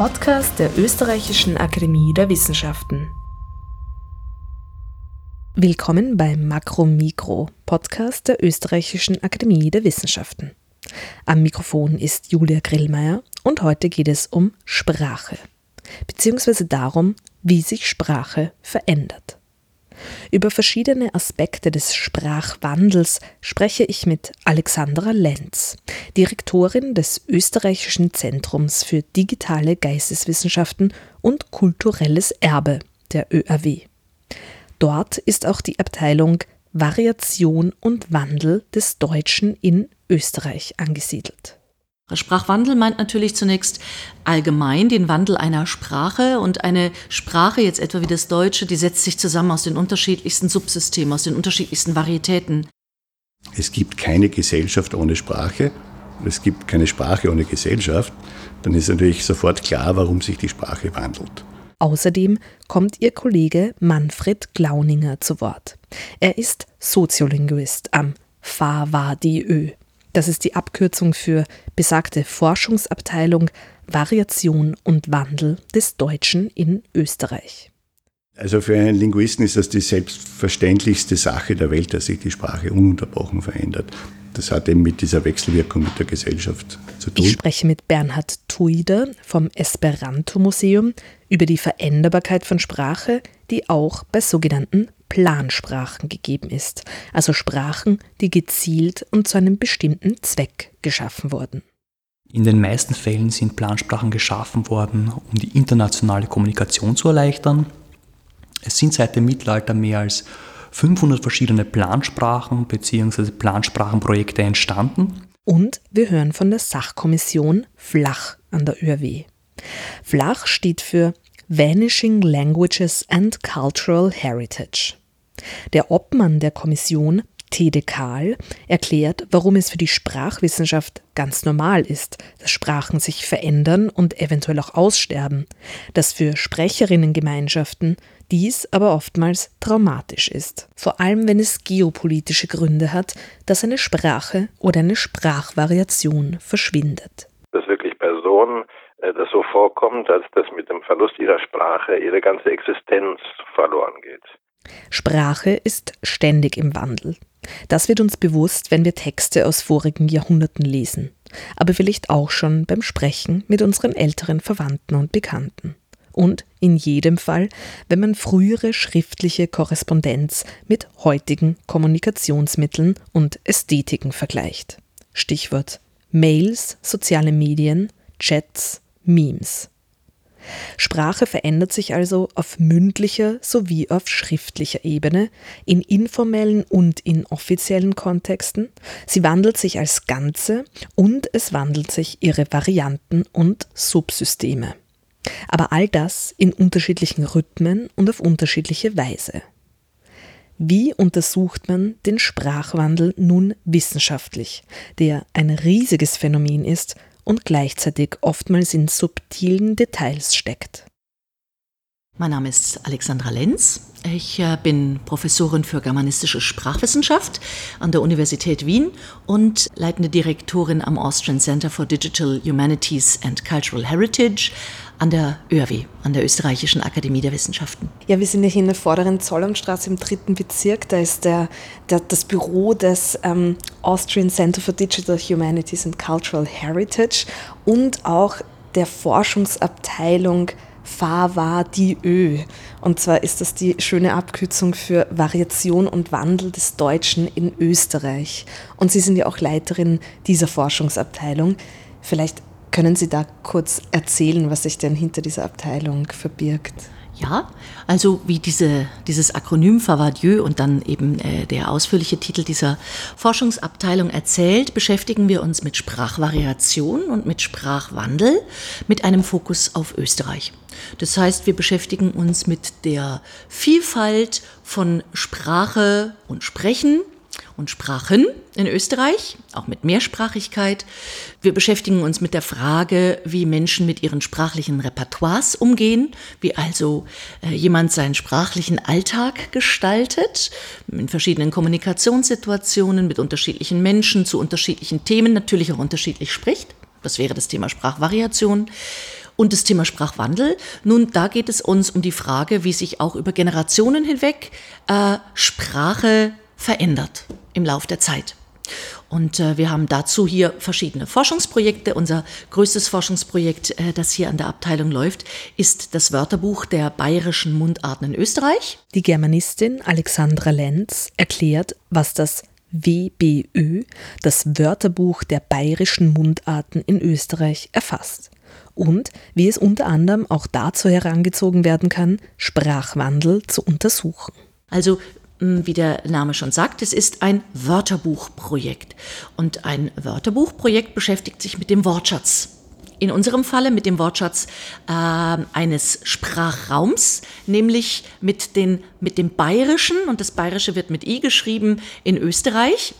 Podcast der Österreichischen Akademie der Wissenschaften. Willkommen beim Makro-Mikro, Podcast der Österreichischen Akademie der Wissenschaften. Am Mikrofon ist Julia Grillmeier und heute geht es um Sprache, beziehungsweise darum, wie sich Sprache verändert. Über verschiedene Aspekte des Sprachwandels spreche ich mit Alexandra Lenz, Direktorin des Österreichischen Zentrums für digitale Geisteswissenschaften und kulturelles Erbe der ÖAW. Dort ist auch die Abteilung Variation und Wandel des Deutschen in Österreich angesiedelt. Sprachwandel meint natürlich zunächst allgemein den Wandel einer Sprache und eine Sprache, jetzt etwa wie das Deutsche, die setzt sich zusammen aus den unterschiedlichsten Subsystemen, aus den unterschiedlichsten Varietäten. Es gibt keine Gesellschaft ohne Sprache und es gibt keine Sprache ohne Gesellschaft. Dann ist natürlich sofort klar, warum sich die Sprache wandelt. Außerdem kommt ihr Kollege Manfred Glauninger zu Wort. Er ist Soziolinguist am FAWADIÖ. Das ist die Abkürzung für besagte Forschungsabteilung Variation und Wandel des Deutschen in Österreich. Also für einen Linguisten ist das die selbstverständlichste Sache der Welt, dass sich die Sprache ununterbrochen verändert. Das hat eben mit dieser Wechselwirkung mit der Gesellschaft zu tun. Ich spreche mit Bernhard Tuider vom Esperanto-Museum über die Veränderbarkeit von Sprache, die auch bei sogenannten Plansprachen gegeben ist, also Sprachen, die gezielt und zu einem bestimmten Zweck geschaffen wurden. In den meisten Fällen sind Plansprachen geschaffen worden, um die internationale Kommunikation zu erleichtern. Es sind seit dem Mittelalter mehr als 500 verschiedene Plansprachen bzw. Plansprachenprojekte entstanden. Und wir hören von der Sachkommission Flach an der ÖRW. Flach steht für Vanishing Languages and Cultural Heritage. Der Obmann der Kommission, Tede Kahl, erklärt, warum es für die Sprachwissenschaft ganz normal ist, dass Sprachen sich verändern und eventuell auch aussterben, dass für Sprecherinnengemeinschaften dies aber oftmals traumatisch ist, vor allem wenn es geopolitische Gründe hat, dass eine Sprache oder eine Sprachvariation verschwindet. Dass wirklich Personen äh, das so vorkommt, als dass mit dem Verlust ihrer Sprache ihre ganze Existenz verloren geht. Sprache ist ständig im Wandel. Das wird uns bewusst, wenn wir Texte aus vorigen Jahrhunderten lesen, aber vielleicht auch schon beim Sprechen mit unseren älteren Verwandten und Bekannten. Und in jedem Fall, wenn man frühere schriftliche Korrespondenz mit heutigen Kommunikationsmitteln und Ästhetiken vergleicht. Stichwort Mails, soziale Medien, Chats, Memes. Sprache verändert sich also auf mündlicher sowie auf schriftlicher Ebene, in informellen und in offiziellen Kontexten. Sie wandelt sich als Ganze und es wandelt sich ihre Varianten und Subsysteme. Aber all das in unterschiedlichen Rhythmen und auf unterschiedliche Weise. Wie untersucht man den Sprachwandel nun wissenschaftlich, der ein riesiges Phänomen ist und gleichzeitig oftmals in subtilen Details steckt. Mein Name ist Alexandra Lenz. Ich äh, bin Professorin für germanistische Sprachwissenschaft an der Universität Wien und leitende Direktorin am Austrian Center for Digital Humanities and Cultural Heritage an der ÖRW, an der Österreichischen Akademie der Wissenschaften. Ja, wir sind hier in der vorderen Zollernstraße im dritten Bezirk. Da ist der, der das Büro des ähm, Austrian Center for Digital Humanities and Cultural Heritage und auch der Forschungsabteilung FAWA-DIÖ. Und zwar ist das die schöne Abkürzung für Variation und Wandel des Deutschen in Österreich. Und Sie sind ja auch Leiterin dieser Forschungsabteilung. Vielleicht können Sie da kurz erzählen, was sich denn hinter dieser Abteilung verbirgt? Ja, also wie diese, dieses Akronym Favadieu und dann eben äh, der ausführliche Titel dieser Forschungsabteilung erzählt, beschäftigen wir uns mit Sprachvariation und mit Sprachwandel mit einem Fokus auf Österreich. Das heißt, wir beschäftigen uns mit der Vielfalt von Sprache und Sprechen und Sprachen in Österreich, auch mit Mehrsprachigkeit. Wir beschäftigen uns mit der Frage, wie Menschen mit ihren sprachlichen Repertoires umgehen, wie also äh, jemand seinen sprachlichen Alltag gestaltet, in verschiedenen Kommunikationssituationen mit unterschiedlichen Menschen zu unterschiedlichen Themen, natürlich auch unterschiedlich spricht. Das wäre das Thema Sprachvariation. und das Thema Sprachwandel. Nun, da geht es uns um die Frage, wie sich auch über Generationen hinweg äh, Sprache verändert im Lauf der Zeit. Und äh, wir haben dazu hier verschiedene Forschungsprojekte. Unser größtes Forschungsprojekt, äh, das hier an der Abteilung läuft, ist das Wörterbuch der bayerischen Mundarten in Österreich. Die Germanistin Alexandra Lenz erklärt, was das WBÖ, das Wörterbuch der bayerischen Mundarten in Österreich, erfasst. Und wie es unter anderem auch dazu herangezogen werden kann, Sprachwandel zu untersuchen. Also wie der Name schon sagt, es ist ein Wörterbuchprojekt. Und ein Wörterbuchprojekt beschäftigt sich mit dem Wortschatz. In unserem Falle mit dem Wortschatz äh, eines Sprachraums, nämlich mit, den, mit dem Bayerischen, und das Bayerische wird mit I geschrieben, in Österreich.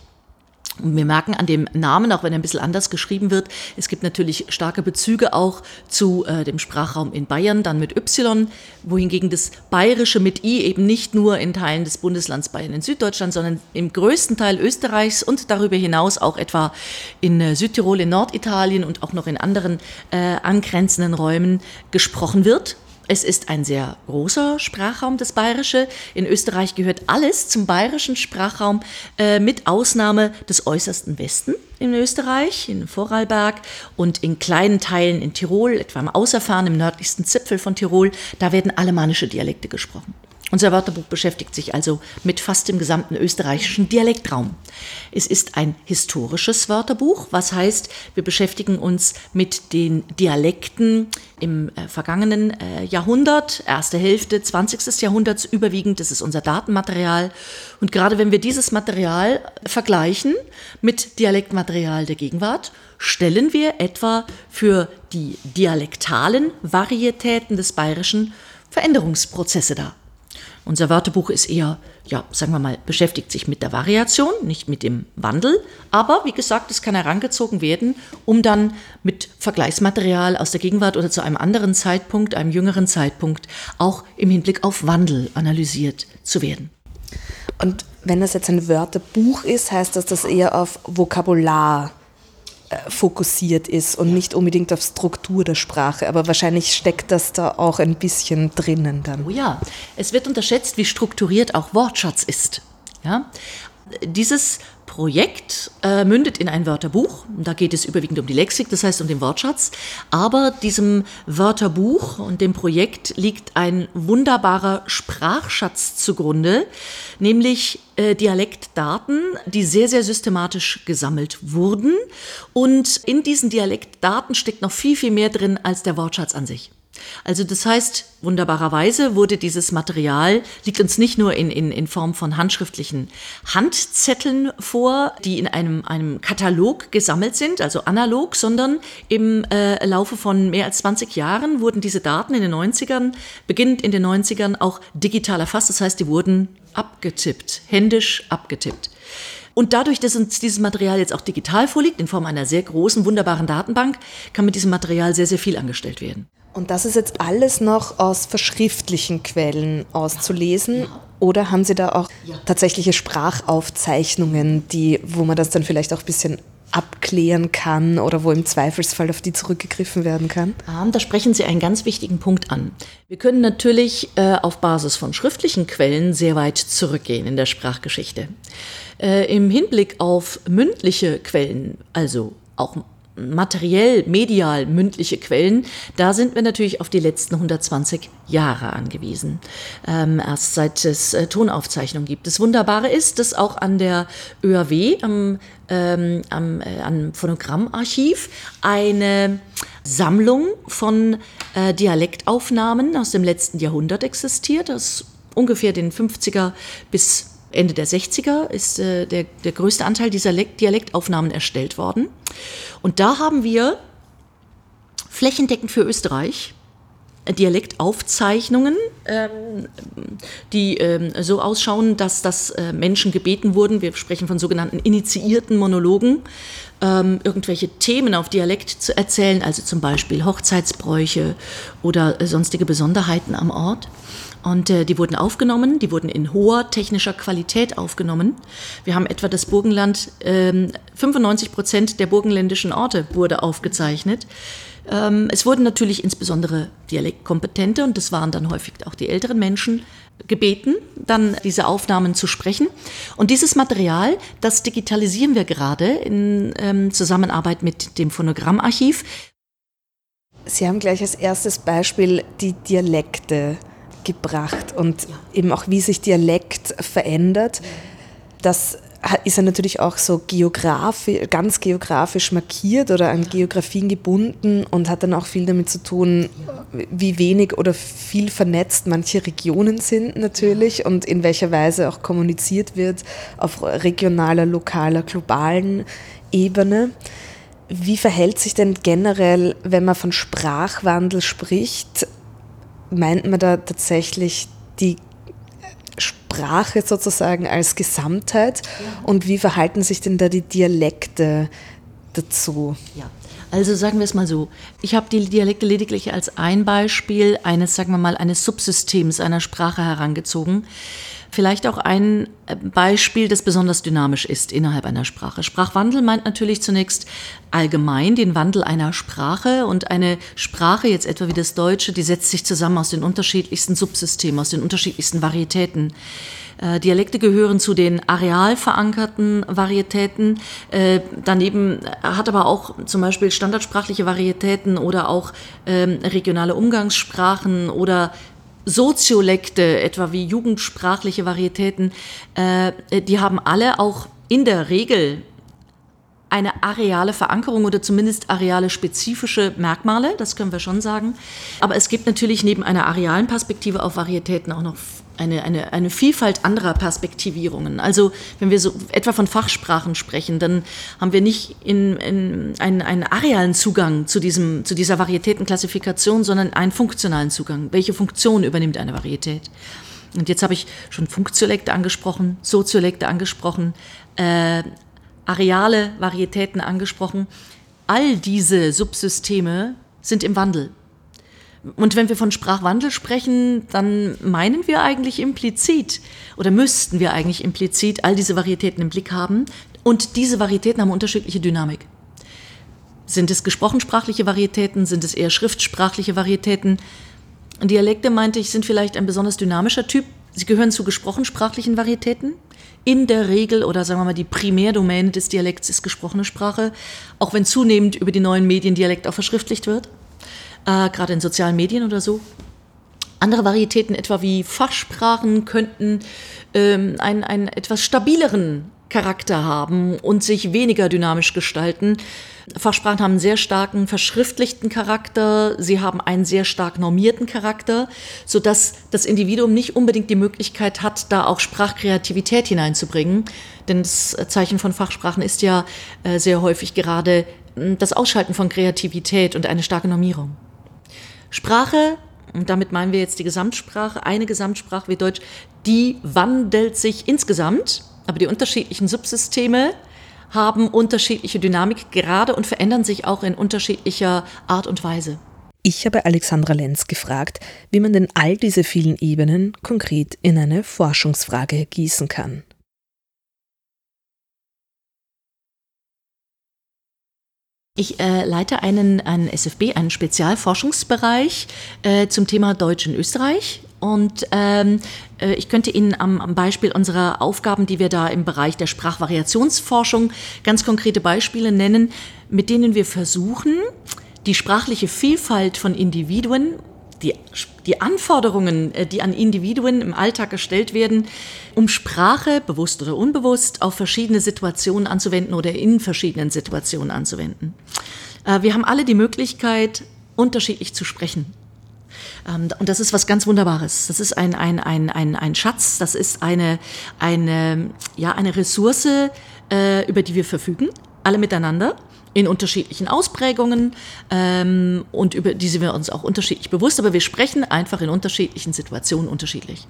Und wir merken an dem Namen, auch wenn er ein bisschen anders geschrieben wird, es gibt natürlich starke Bezüge auch zu äh, dem Sprachraum in Bayern, dann mit Y, wohingegen das Bayerische mit I eben nicht nur in Teilen des Bundeslands Bayern in Süddeutschland, sondern im größten Teil Österreichs und darüber hinaus auch etwa in äh, Südtirol, in Norditalien und auch noch in anderen äh, angrenzenden Räumen gesprochen wird. Es ist ein sehr großer Sprachraum, das Bayerische. In Österreich gehört alles zum bayerischen Sprachraum, äh, mit Ausnahme des äußersten Westen in Österreich, in Vorarlberg und in kleinen Teilen in Tirol, etwa im Außerfahren, im nördlichsten Zipfel von Tirol. Da werden alemannische Dialekte gesprochen. Unser Wörterbuch beschäftigt sich also mit fast dem gesamten österreichischen Dialektraum. Es ist ein historisches Wörterbuch, was heißt, wir beschäftigen uns mit den Dialekten im äh, vergangenen äh, Jahrhundert, erste Hälfte 20. Jahrhunderts überwiegend. Das ist unser Datenmaterial. Und gerade wenn wir dieses Material vergleichen mit Dialektmaterial der Gegenwart, stellen wir etwa für die dialektalen Varietäten des Bayerischen Veränderungsprozesse dar. Unser Wörterbuch ist eher, ja, sagen wir mal, beschäftigt sich mit der Variation, nicht mit dem Wandel. Aber wie gesagt, es kann herangezogen werden, um dann mit Vergleichsmaterial aus der Gegenwart oder zu einem anderen Zeitpunkt, einem jüngeren Zeitpunkt, auch im Hinblick auf Wandel analysiert zu werden. Und wenn das jetzt ein Wörterbuch ist, heißt das, dass eher auf Vokabular fokussiert ist und nicht unbedingt auf Struktur der Sprache. Aber wahrscheinlich steckt das da auch ein bisschen drinnen dann. Oh ja, es wird unterschätzt, wie strukturiert auch Wortschatz ist. Ja? Dieses Projekt äh, mündet in ein Wörterbuch. Da geht es überwiegend um die Lexik, das heißt um den Wortschatz. Aber diesem Wörterbuch und dem Projekt liegt ein wunderbarer Sprachschatz zugrunde, nämlich äh, Dialektdaten, die sehr, sehr systematisch gesammelt wurden. Und in diesen Dialektdaten steckt noch viel, viel mehr drin als der Wortschatz an sich. Also das heißt, wunderbarerweise wurde dieses Material, liegt uns nicht nur in, in, in Form von handschriftlichen Handzetteln vor, die in einem, einem Katalog gesammelt sind, also analog, sondern im äh, Laufe von mehr als 20 Jahren wurden diese Daten in den 90ern, beginnend in den 90ern, auch digital erfasst. Das heißt, die wurden abgetippt, händisch abgetippt. Und dadurch, dass uns dieses Material jetzt auch digital vorliegt, in Form einer sehr großen, wunderbaren Datenbank, kann mit diesem Material sehr, sehr viel angestellt werden. Und das ist jetzt alles noch aus verschriftlichen Quellen auszulesen? Oder haben Sie da auch tatsächliche Sprachaufzeichnungen, die, wo man das dann vielleicht auch ein bisschen abklären kann oder wo im Zweifelsfall auf die zurückgegriffen werden kann? Da sprechen Sie einen ganz wichtigen Punkt an. Wir können natürlich äh, auf Basis von schriftlichen Quellen sehr weit zurückgehen in der Sprachgeschichte. Äh, Im Hinblick auf mündliche Quellen, also auch materiell, medial mündliche Quellen, da sind wir natürlich auf die letzten 120 Jahre angewiesen. Ähm, erst seit es äh, Tonaufzeichnungen gibt. Das Wunderbare ist, dass auch an der ÖAW, am, ähm, am, äh, am Phonogrammarchiv, eine Sammlung von äh, Dialektaufnahmen aus dem letzten Jahrhundert existiert, aus ungefähr den 50er bis Ende der 60er ist äh, der, der größte Anteil dieser Dialektaufnahmen erstellt worden. Und da haben wir flächendeckend für Österreich Dialektaufzeichnungen, ähm, die ähm, so ausschauen, dass das äh, Menschen gebeten wurden, wir sprechen von sogenannten initiierten Monologen, ähm, irgendwelche Themen auf Dialekt zu erzählen, also zum Beispiel Hochzeitsbräuche oder äh, sonstige Besonderheiten am Ort. Und äh, die wurden aufgenommen, die wurden in hoher technischer Qualität aufgenommen. Wir haben etwa das Burgenland, ähm, 95 Prozent der burgenländischen Orte wurde aufgezeichnet. Ähm, es wurden natürlich insbesondere Dialektkompetente, und das waren dann häufig auch die älteren Menschen, gebeten, dann diese Aufnahmen zu sprechen. Und dieses Material, das digitalisieren wir gerade in ähm, Zusammenarbeit mit dem Phonogrammarchiv. Sie haben gleich als erstes Beispiel die Dialekte gebracht und eben auch, wie sich Dialekt verändert. Das ist er natürlich auch so geografisch, ganz geografisch markiert oder an Geografien gebunden und hat dann auch viel damit zu tun, wie wenig oder viel vernetzt manche Regionen sind natürlich und in welcher Weise auch kommuniziert wird auf regionaler, lokaler, globalen Ebene. Wie verhält sich denn generell, wenn man von Sprachwandel spricht, meint man da tatsächlich die Sprache sozusagen als Gesamtheit und wie verhalten sich denn da die Dialekte dazu? Ja. Also sagen wir es mal so, ich habe die Dialekte lediglich als ein Beispiel eines, sagen wir mal, eines Subsystems einer Sprache herangezogen. Vielleicht auch ein äh, Beispiel, das besonders dynamisch ist innerhalb einer Sprache. Sprachwandel meint natürlich zunächst allgemein den Wandel einer Sprache und eine Sprache, jetzt etwa wie das Deutsche, die setzt sich zusammen aus den unterschiedlichsten Subsystemen, aus den unterschiedlichsten Varietäten. Äh, Dialekte gehören zu den areal verankerten Varietäten. Äh, daneben hat aber auch zum Beispiel standardsprachliche Varietäten oder auch ähm, regionale Umgangssprachen oder Soziolekte, etwa wie jugendsprachliche Varietäten, äh, die haben alle auch in der Regel eine areale Verankerung oder zumindest areale spezifische Merkmale, das können wir schon sagen. Aber es gibt natürlich neben einer arealen Perspektive auf Varietäten auch noch eine, eine, eine Vielfalt anderer Perspektivierungen. Also wenn wir so etwa von Fachsprachen sprechen, dann haben wir nicht in, in einen, einen arealen Zugang zu, diesem, zu dieser Varietätenklassifikation, sondern einen funktionalen Zugang. Welche Funktion übernimmt eine Varietät? Und jetzt habe ich schon Funktiolekte angesprochen, Soziolekte angesprochen, äh, areale Varietäten angesprochen. All diese Subsysteme sind im Wandel. Und wenn wir von Sprachwandel sprechen, dann meinen wir eigentlich implizit oder müssten wir eigentlich implizit all diese Varietäten im Blick haben. Und diese Varietäten haben unterschiedliche Dynamik. Sind es gesprochensprachliche Varietäten? Sind es eher schriftsprachliche Varietäten? Dialekte, meinte ich, sind vielleicht ein besonders dynamischer Typ. Sie gehören zu gesprochensprachlichen Varietäten. In der Regel oder sagen wir mal die Primärdomäne des Dialekts ist gesprochene Sprache, auch wenn zunehmend über die neuen Medien Dialekt auch verschriftlicht wird äh, gerade in sozialen Medien oder so. Andere Varietäten, etwa wie Fachsprachen, könnten ähm, einen, einen etwas stabileren Charakter haben und sich weniger dynamisch gestalten. Fachsprachen haben einen sehr starken verschriftlichten Charakter, sie haben einen sehr stark normierten Charakter, sodass das Individuum nicht unbedingt die Möglichkeit hat, da auch Sprachkreativität hineinzubringen. Denn das Zeichen von Fachsprachen ist ja äh, sehr häufig gerade äh, das Ausschalten von Kreativität und eine starke Normierung. Sprache, und damit meinen wir jetzt die Gesamtsprache, eine Gesamtsprache wie Deutsch, die wandelt sich insgesamt, aber die unterschiedlichen Subsysteme haben unterschiedliche Dynamik gerade und verändern sich auch in unterschiedlicher Art und Weise. Ich habe Alexandra Lenz gefragt, wie man denn all diese vielen Ebenen konkret in eine Forschungsfrage gießen kann. Ich äh, leite einen, einen SFB, einen Spezialforschungsbereich äh, zum Thema Deutsch in Österreich. Und ähm, äh, ich könnte Ihnen am, am, Beispiel unserer Aufgaben, die wir da im Bereich der Sprachvariationsforschung, ganz konkrete Beispiele nennen, mit denen wir versuchen, die sprachliche Vielfalt von Individuen die, die Anforderungen, äh, die an Individuen im Alltag gestellt werden, um Sprache, bewusst oder unbewusst, auf verschiedene Situationen anzuwenden oder in verschiedenen Situationen anzuwenden. Äh, wir haben alle die Möglichkeit, unterschiedlich zu sprechen. Ähm, und das ist was ganz Wunderbares. Das ist ein, ein, ein, ein, ein Schatz, das ist eine, eine, ja, eine Ressource, äh, über die wir verfügen, alle miteinander in unterschiedlichen Ausprägungen ähm, und über die sind wir uns auch unterschiedlich bewusst, aber wir sprechen einfach in unterschiedlichen Situationen unterschiedlich.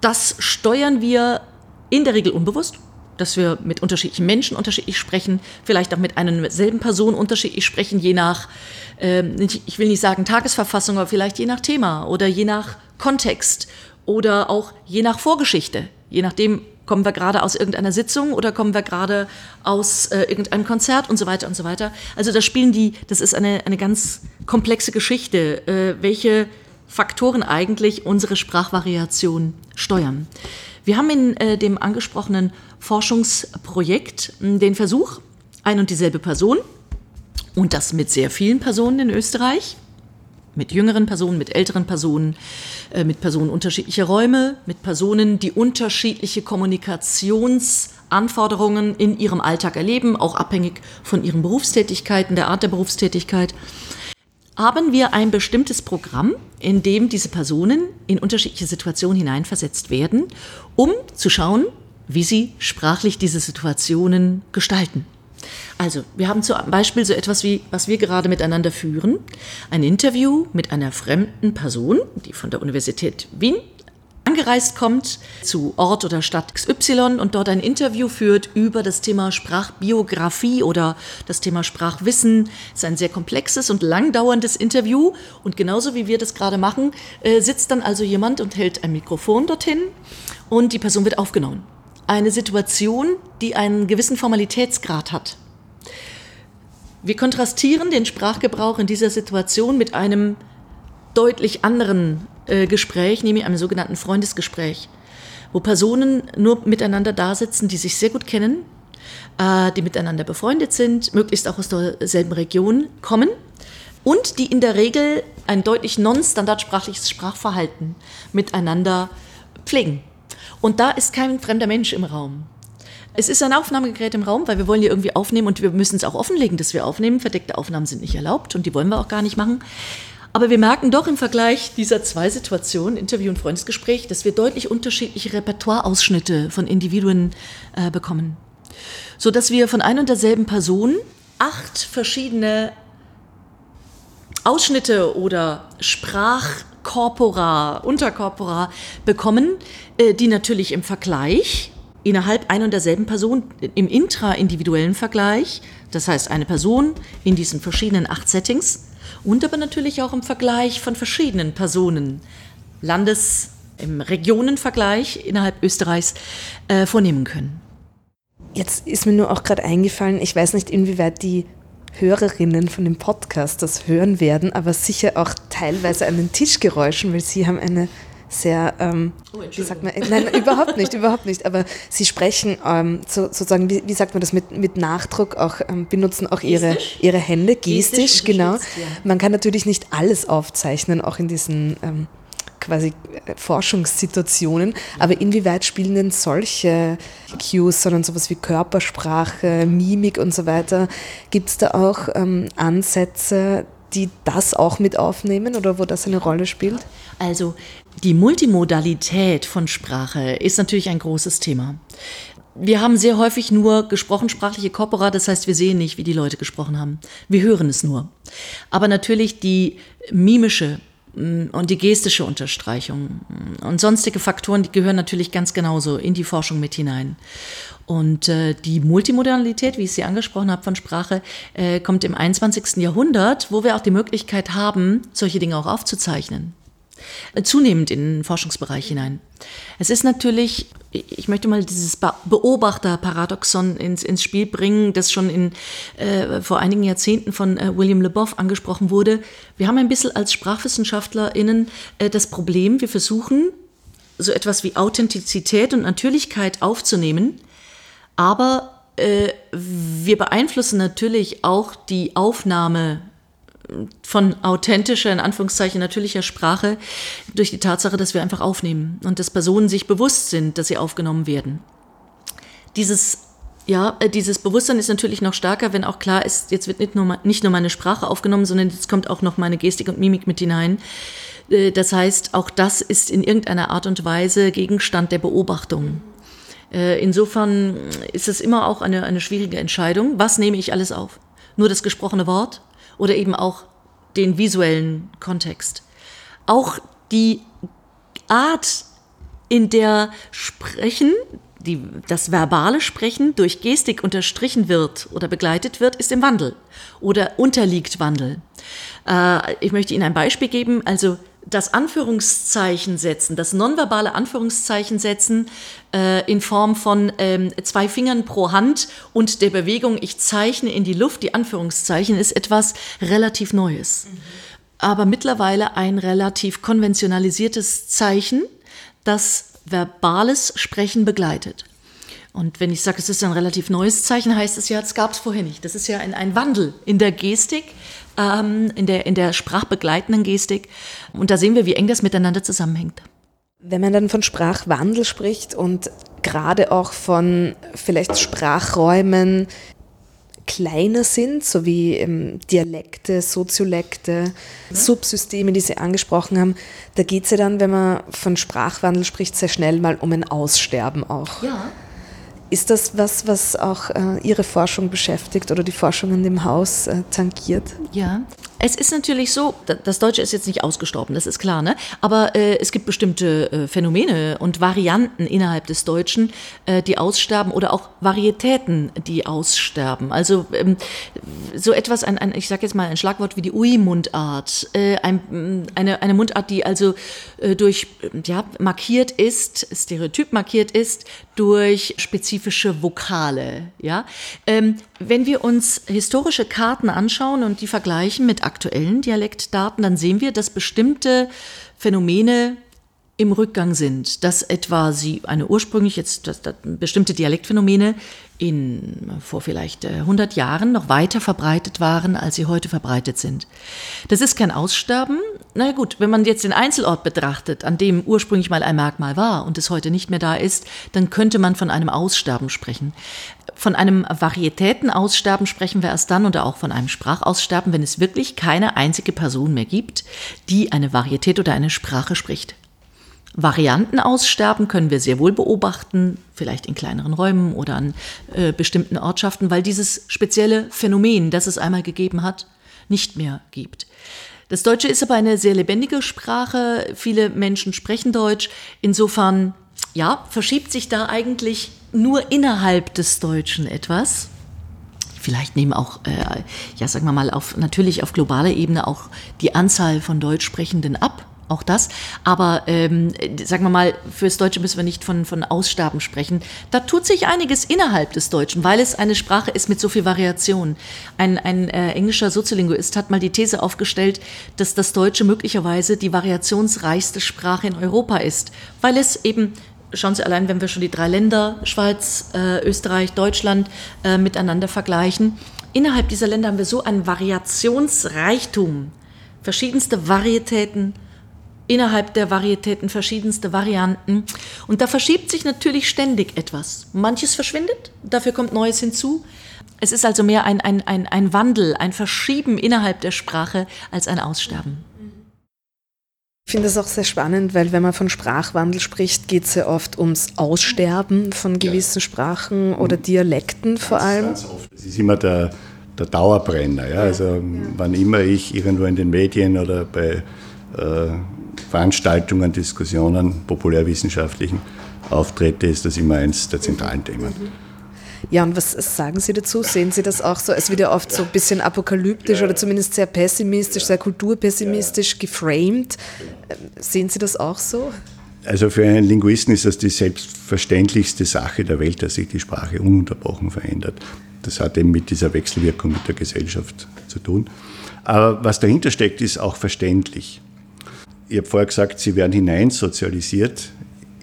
Das steuern wir in der Regel unbewusst, dass wir mit unterschiedlichen Menschen unterschiedlich sprechen, vielleicht auch mit einer selben Person unterschiedlich sprechen, je nach, ähm, ich will nicht sagen Tagesverfassung, aber vielleicht je nach Thema oder je nach Kontext oder auch je nach Vorgeschichte, je nachdem, Kommen wir gerade aus irgendeiner Sitzung oder kommen wir gerade aus äh, irgendeinem Konzert und so weiter und so weiter. Also da spielen die, das ist eine, eine ganz komplexe Geschichte, äh, welche Faktoren eigentlich unsere Sprachvariation steuern. Wir haben in äh, dem angesprochenen Forschungsprojekt hm, den Versuch, ein und dieselbe Person, und das mit sehr vielen Personen in Österreich, mit jüngeren Personen, mit älteren Personen, äh, mit Personen unterschiedlicher Räume, mit Personen, die unterschiedliche Kommunikationsanforderungen in ihrem Alltag erleben, auch abhängig von ihren Berufstätigkeiten, der Art der Berufstätigkeit, haben wir ein bestimmtes Programm, in dem diese Personen in unterschiedliche Situationen hineinversetzt werden, um zu schauen, wie sie sprachlich diese Situationen gestalten. Also, wir haben zum Beispiel so etwas wie, was wir gerade miteinander führen, ein Interview mit einer fremden Person, die von der Universität Wien angereist kommt zu Ort oder Stadt XY und dort ein Interview führt über das Thema Sprachbiografie oder das Thema Sprachwissen. Es ist ein sehr komplexes und langdauerndes Interview und genauso wie wir das gerade machen, äh, sitzt dann also jemand und hält ein Mikrofon dorthin und die Person wird aufgenommen. Eine Situation, die einen gewissen Formalitätsgrad hat. Wir kontrastieren den Sprachgebrauch in dieser Situation mit einem deutlich anderen äh, Gespräch, nämlich einem sogenannten Freundesgespräch, wo Personen nur miteinander da sitzen, die sich sehr gut kennen, äh, die miteinander befreundet sind, möglichst auch aus derselben Region kommen und die in der Regel ein deutlich non-standardsprachliches Sprachverhalten miteinander pflegen. Und da ist kein fremder Mensch im Raum. Es ist ein Aufnahmegerät im Raum, weil wir wollen hier irgendwie aufnehmen und wir müssen es auch offenlegen, dass wir aufnehmen. Verdeckte Aufnahmen sind nicht erlaubt und die wollen wir auch gar nicht machen. Aber wir merken doch im Vergleich dieser zwei Situationen, Interview und Freundesgespräch, dass wir deutlich unterschiedliche Repertoireausschnitte von Individuen äh, bekommen. So dass wir von ein und derselben Person acht verschiedene Ausschnitte oder Sprachkorpora, Unterkorpora bekommen, äh, die natürlich im Vergleich innerhalb ein und derselben Person im intraindividuellen Vergleich, das heißt eine Person in diesen verschiedenen acht Settings und aber natürlich auch im Vergleich von verschiedenen Personen, Landes-, im Regionenvergleich innerhalb Österreichs äh, vornehmen können. Jetzt ist mir nur auch gerade eingefallen, ich weiß nicht, inwieweit die Hörerinnen von dem Podcast das hören werden, aber sicher auch teilweise an den Tischgeräuschen, weil sie haben eine sehr, ähm, oh, wie sagt man, nein, überhaupt nicht, überhaupt nicht, aber sie sprechen ähm, so, sozusagen, wie, wie, sagt man das, mit, mit Nachdruck auch, ähm, benutzen auch ihre, ihre Hände, gestisch, gestisch genau. Ja. Man kann natürlich nicht alles aufzeichnen, auch in diesen ähm, quasi äh, Forschungssituationen, aber inwieweit spielen denn solche Cues, sondern sowas wie Körpersprache, Mimik und so weiter, gibt es da auch ähm, Ansätze, die das auch mit aufnehmen oder wo das eine Rolle spielt? Also die Multimodalität von Sprache ist natürlich ein großes Thema. Wir haben sehr häufig nur gesprochen sprachliche Corpora, das heißt, wir sehen nicht, wie die Leute gesprochen haben. Wir hören es nur. Aber natürlich die mimische und die gestische Unterstreichung und sonstige Faktoren, die gehören natürlich ganz genauso in die Forschung mit hinein. Und äh, die Multimodalität, wie ich sie angesprochen habe von Sprache, äh, kommt im 21. Jahrhundert, wo wir auch die Möglichkeit haben, solche Dinge auch aufzuzeichnen. Äh, zunehmend in den Forschungsbereich hinein. Es ist natürlich, ich möchte mal dieses Beobachterparadoxon ins, ins Spiel bringen, das schon in, äh, vor einigen Jahrzehnten von äh, William Leboff angesprochen wurde. Wir haben ein bisschen als SprachwissenschaftlerInnen äh, das Problem, wir versuchen, so etwas wie Authentizität und Natürlichkeit aufzunehmen, aber äh, wir beeinflussen natürlich auch die Aufnahme von authentischer, in Anführungszeichen natürlicher Sprache durch die Tatsache, dass wir einfach aufnehmen und dass Personen sich bewusst sind, dass sie aufgenommen werden. Dieses ja, äh, dieses Bewusstsein ist natürlich noch stärker, wenn auch klar ist, jetzt wird nicht nur, nicht nur meine Sprache aufgenommen, sondern jetzt kommt auch noch meine Gestik und Mimik mit hinein. Äh, das heißt, auch das ist in irgendeiner Art und Weise Gegenstand der Beobachtung. Äh, insofern ist es immer auch eine, eine schwierige Entscheidung. Was nehme ich alles auf? Nur das gesprochene Wort oder eben auch den visuellen Kontext? Auch die Art, in der Sprechen, die, das verbale Sprechen durch Gestik unterstrichen wird oder begleitet wird, ist im Wandel oder unterliegt Wandel. Äh, ich möchte Ihnen ein Beispiel geben. Also das Anführungszeichen setzen, das nonverbale Anführungszeichen setzen äh, in Form von ähm, zwei Fingern pro Hand und der Bewegung, ich zeichne in die Luft, die Anführungszeichen, ist etwas relativ Neues. Mhm. Aber mittlerweile ein relativ konventionalisiertes Zeichen, das verbales Sprechen begleitet. Und wenn ich sage, es ist ein relativ neues Zeichen, heißt es ja, es gab es vorher nicht. Das ist ja ein, ein Wandel in der Gestik, ähm, in, der, in der sprachbegleitenden Gestik. Und da sehen wir, wie eng das miteinander zusammenhängt. Wenn man dann von Sprachwandel spricht und gerade auch von vielleicht Sprachräumen kleiner sind, so wie ähm, Dialekte, Soziolekte, ja. Subsysteme, die Sie angesprochen haben, da geht es ja dann, wenn man von Sprachwandel spricht, sehr schnell mal um ein Aussterben auch. Ja. Ist das was, was auch äh, Ihre Forschung beschäftigt oder die Forschung in dem Haus äh, tangiert? Ja, es ist natürlich so, das Deutsche ist jetzt nicht ausgestorben, das ist klar, ne? aber äh, es gibt bestimmte äh, Phänomene und Varianten innerhalb des Deutschen, äh, die aussterben oder auch Varietäten, die aussterben. Also ähm, so etwas, ein, ein ich sage jetzt mal ein Schlagwort wie die Ui-Mundart, äh, ein, eine, eine Mundart, die also äh, durch, ja, markiert ist, stereotyp markiert ist, durch spezifische Vokale. Ja? Ähm, wenn wir uns historische Karten anschauen und die vergleichen mit aktuellen Dialektdaten, dann sehen wir, dass bestimmte Phänomene im Rückgang sind, dass etwa sie eine ursprünglich jetzt dass, dass bestimmte Dialektphänomene in vor vielleicht 100 äh, Jahren noch weiter verbreitet waren, als sie heute verbreitet sind. Das ist kein Aussterben. Na gut, wenn man jetzt den Einzelort betrachtet, an dem ursprünglich mal ein Merkmal war und es heute nicht mehr da ist, dann könnte man von einem Aussterben sprechen. Von einem Varietätenaussterben sprechen wir erst dann oder auch von einem Sprachaussterben, wenn es wirklich keine einzige Person mehr gibt, die eine Varietät oder eine Sprache spricht. Varianten aussterben können wir sehr wohl beobachten, vielleicht in kleineren Räumen oder an äh, bestimmten Ortschaften, weil dieses spezielle Phänomen, das es einmal gegeben hat, nicht mehr gibt. Das Deutsche ist aber eine sehr lebendige Sprache. Viele Menschen sprechen Deutsch. Insofern, ja, verschiebt sich da eigentlich nur innerhalb des Deutschen etwas. Vielleicht nehmen auch, äh, ja, sagen wir mal, auf, natürlich auf globaler Ebene auch die Anzahl von Deutschsprechenden ab auch das. Aber ähm, sagen wir mal, fürs Deutsche müssen wir nicht von, von Aussterben sprechen. Da tut sich einiges innerhalb des Deutschen, weil es eine Sprache ist mit so viel Variation. Ein, ein äh, englischer Soziolinguist hat mal die These aufgestellt, dass das Deutsche möglicherweise die variationsreichste Sprache in Europa ist, weil es eben Schauen Sie allein, wenn wir schon die drei Länder, Schweiz, äh, Österreich, Deutschland, äh, miteinander vergleichen. Innerhalb dieser Länder haben wir so einen Variationsreichtum, verschiedenste Varietäten, innerhalb der Varietäten verschiedenste Varianten. Und da verschiebt sich natürlich ständig etwas. Manches verschwindet, dafür kommt Neues hinzu. Es ist also mehr ein, ein, ein, ein Wandel, ein Verschieben innerhalb der Sprache als ein Aussterben. Ich finde das auch sehr spannend, weil wenn man von Sprachwandel spricht, geht es ja oft ums Aussterben von gewissen Sprachen oder Dialekten vor allem. Ganz oft. Das ist immer der, der Dauerbrenner. Ja? Also wann immer ich irgendwo in den Medien oder bei äh, Veranstaltungen, Diskussionen, populärwissenschaftlichen auftrete, ist das immer eins der zentralen Themen. Ja, und was sagen Sie dazu? Sehen Sie das auch so? Es wird ja oft so ein bisschen apokalyptisch oder zumindest sehr pessimistisch, sehr kulturpessimistisch geframed. Sehen Sie das auch so? Also für einen Linguisten ist das die selbstverständlichste Sache der Welt, dass sich die Sprache ununterbrochen verändert. Das hat eben mit dieser Wechselwirkung mit der Gesellschaft zu tun. Aber was dahinter steckt, ist auch verständlich. Ich habe vorher gesagt, sie werden hineinsozialisiert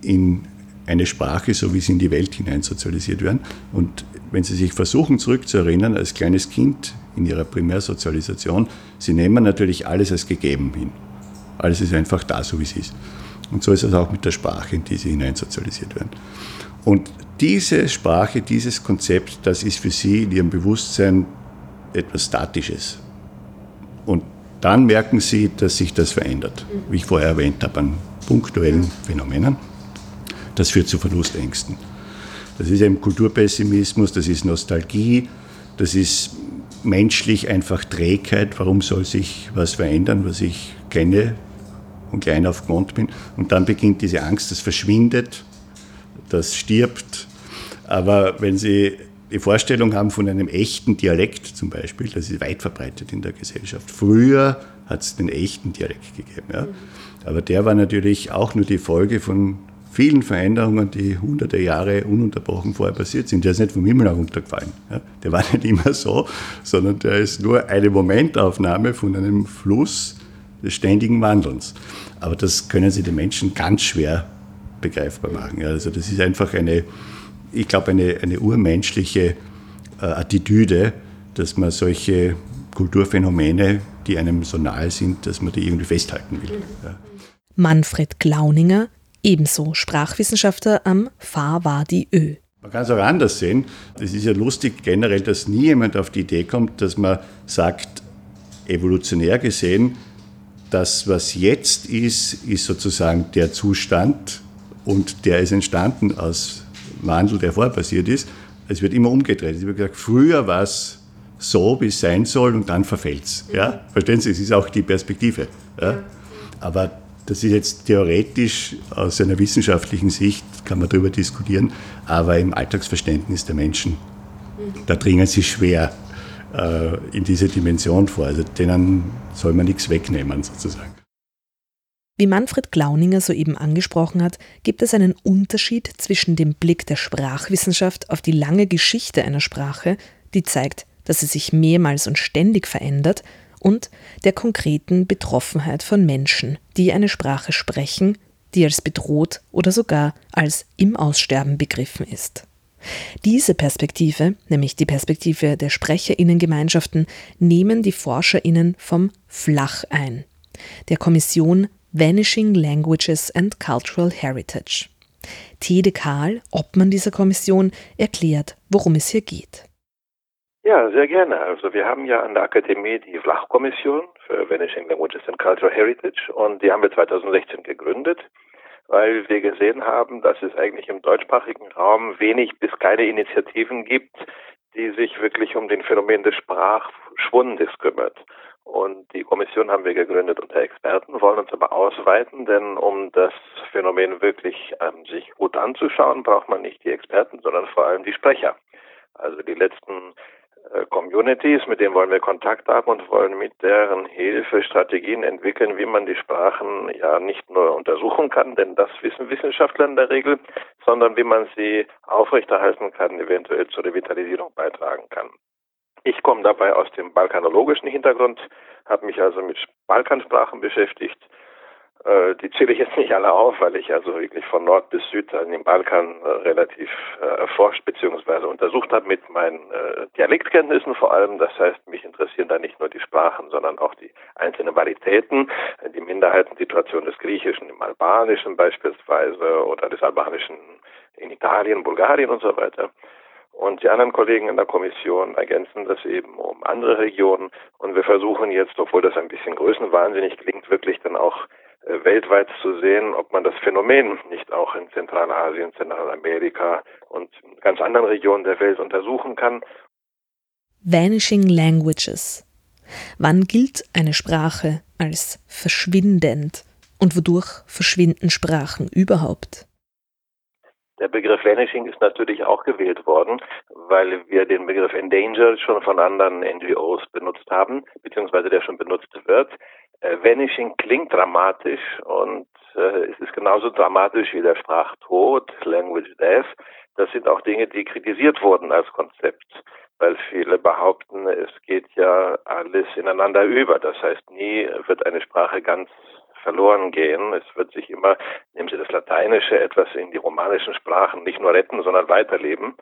in eine Sprache, so wie sie in die Welt hineinsozialisiert werden. Und wenn Sie sich versuchen zurückzuerinnern, als kleines Kind in Ihrer Primärsozialisation, Sie nehmen natürlich alles als gegeben hin. Alles ist einfach da, so wie es ist. Und so ist es auch mit der Sprache, in die Sie hineinsozialisiert werden. Und diese Sprache, dieses Konzept, das ist für Sie in Ihrem Bewusstsein etwas Statisches. Und dann merken Sie, dass sich das verändert, wie ich vorher erwähnt habe, an punktuellen Phänomenen. Das führt zu Verlustängsten. Das ist eben Kulturpessimismus, das ist Nostalgie, das ist menschlich einfach Trägheit. Warum soll sich was verändern, was ich kenne und klein auf Grund bin? Und dann beginnt diese Angst, das verschwindet, das stirbt. Aber wenn Sie die Vorstellung haben von einem echten Dialekt zum Beispiel, das ist weit verbreitet in der Gesellschaft. Früher hat es den echten Dialekt gegeben. Ja. Aber der war natürlich auch nur die Folge von vielen Veränderungen, die hunderte Jahre ununterbrochen vorher passiert sind. Der ist nicht vom Himmel heruntergefallen. Ja. Der war nicht immer so, sondern der ist nur eine Momentaufnahme von einem Fluss des ständigen Wandelns. Aber das können sich die Menschen ganz schwer begreifbar machen. Ja. Also das ist einfach eine, ich glaube, eine, eine urmenschliche äh, Attitüde, dass man solche Kulturphänomene, die einem so nahe sind, dass man die irgendwie festhalten will. Ja. Manfred Glauninger, ebenso Sprachwissenschaftler am Fahrwadi Ö. Man kann es auch anders sehen. Es ist ja lustig generell, dass nie jemand auf die Idee kommt, dass man sagt, evolutionär gesehen, das, was jetzt ist, ist sozusagen der Zustand und der ist entstanden aus Wandel, der vorher passiert ist. Es wird immer umgedreht. Es wird gesagt, früher war es so, wie es sein soll und dann verfällt es. Ja? Verstehen Sie, es ist auch die Perspektive. Ja? Aber das ist jetzt theoretisch aus einer wissenschaftlichen Sicht, kann man darüber diskutieren, aber im Alltagsverständnis der Menschen, da dringen sie schwer äh, in diese Dimension vor. Also denen soll man nichts wegnehmen sozusagen. Wie Manfred Glauninger soeben angesprochen hat, gibt es einen Unterschied zwischen dem Blick der Sprachwissenschaft auf die lange Geschichte einer Sprache, die zeigt, dass sie sich mehrmals und ständig verändert, und der konkreten Betroffenheit von Menschen, die eine Sprache sprechen, die als bedroht oder sogar als im Aussterben begriffen ist. Diese Perspektive, nämlich die Perspektive der Sprecherinnengemeinschaften, nehmen die Forscherinnen vom Flach ein, der Kommission Vanishing Languages and Cultural Heritage. Tede Kahl, Obmann dieser Kommission, erklärt, worum es hier geht. Ja, sehr gerne. Also wir haben ja an der Akademie die Flachkommission für Vanishing Languages and Cultural Heritage und die haben wir 2016 gegründet, weil wir gesehen haben, dass es eigentlich im deutschsprachigen Raum wenig bis keine Initiativen gibt, die sich wirklich um den Phänomen des Sprachschwundes kümmert. Und die Kommission haben wir gegründet unter Experten, wollen uns aber ausweiten, denn um das Phänomen wirklich ähm, sich gut anzuschauen, braucht man nicht die Experten, sondern vor allem die Sprecher. Also die letzten äh, Communities, mit denen wollen wir Kontakt haben und wollen mit deren Hilfe Strategien entwickeln, wie man die Sprachen ja nicht nur untersuchen kann, denn das wissen Wissenschaftler in der Regel, sondern wie man sie aufrechterhalten kann, eventuell zur Revitalisierung beitragen kann. Ich komme dabei aus dem balkanologischen Hintergrund, habe mich also mit Balkansprachen beschäftigt äh, die zähle ich jetzt nicht alle auf, weil ich also wirklich von Nord bis Süd an dem Balkan äh, relativ äh, erforscht bzw. untersucht habe mit meinen äh, Dialektkenntnissen vor allem. Das heißt, mich interessieren da nicht nur die Sprachen, sondern auch die einzelnen Varietäten, die Minderheitensituation des Griechischen im Albanischen beispielsweise oder des Albanischen in Italien, Bulgarien und so weiter. Und die anderen Kollegen in der Kommission ergänzen das eben um andere Regionen. Und wir versuchen jetzt, obwohl das ein bisschen größenwahnsinnig klingt, wirklich dann auch äh, weltweit zu sehen, ob man das Phänomen nicht auch in Zentralasien, Zentralamerika und ganz anderen Regionen der Welt untersuchen kann. Vanishing Languages. Wann gilt eine Sprache als verschwindend und wodurch verschwinden Sprachen überhaupt? Der Begriff Vanishing ist natürlich auch gewählt worden, weil wir den Begriff Endangered schon von anderen NGOs benutzt haben, beziehungsweise der schon benutzt wird. Äh, Vanishing klingt dramatisch und äh, es ist genauso dramatisch wie der Sprachtod, Language Death. Das sind auch Dinge, die kritisiert wurden als Konzept, weil viele behaupten, es geht ja alles ineinander über. Das heißt, nie wird eine Sprache ganz verloren gehen. Es wird sich immer, nehmen Sie das Lateinische, etwas in die romanischen Sprachen nicht nur retten, sondern weiterleben.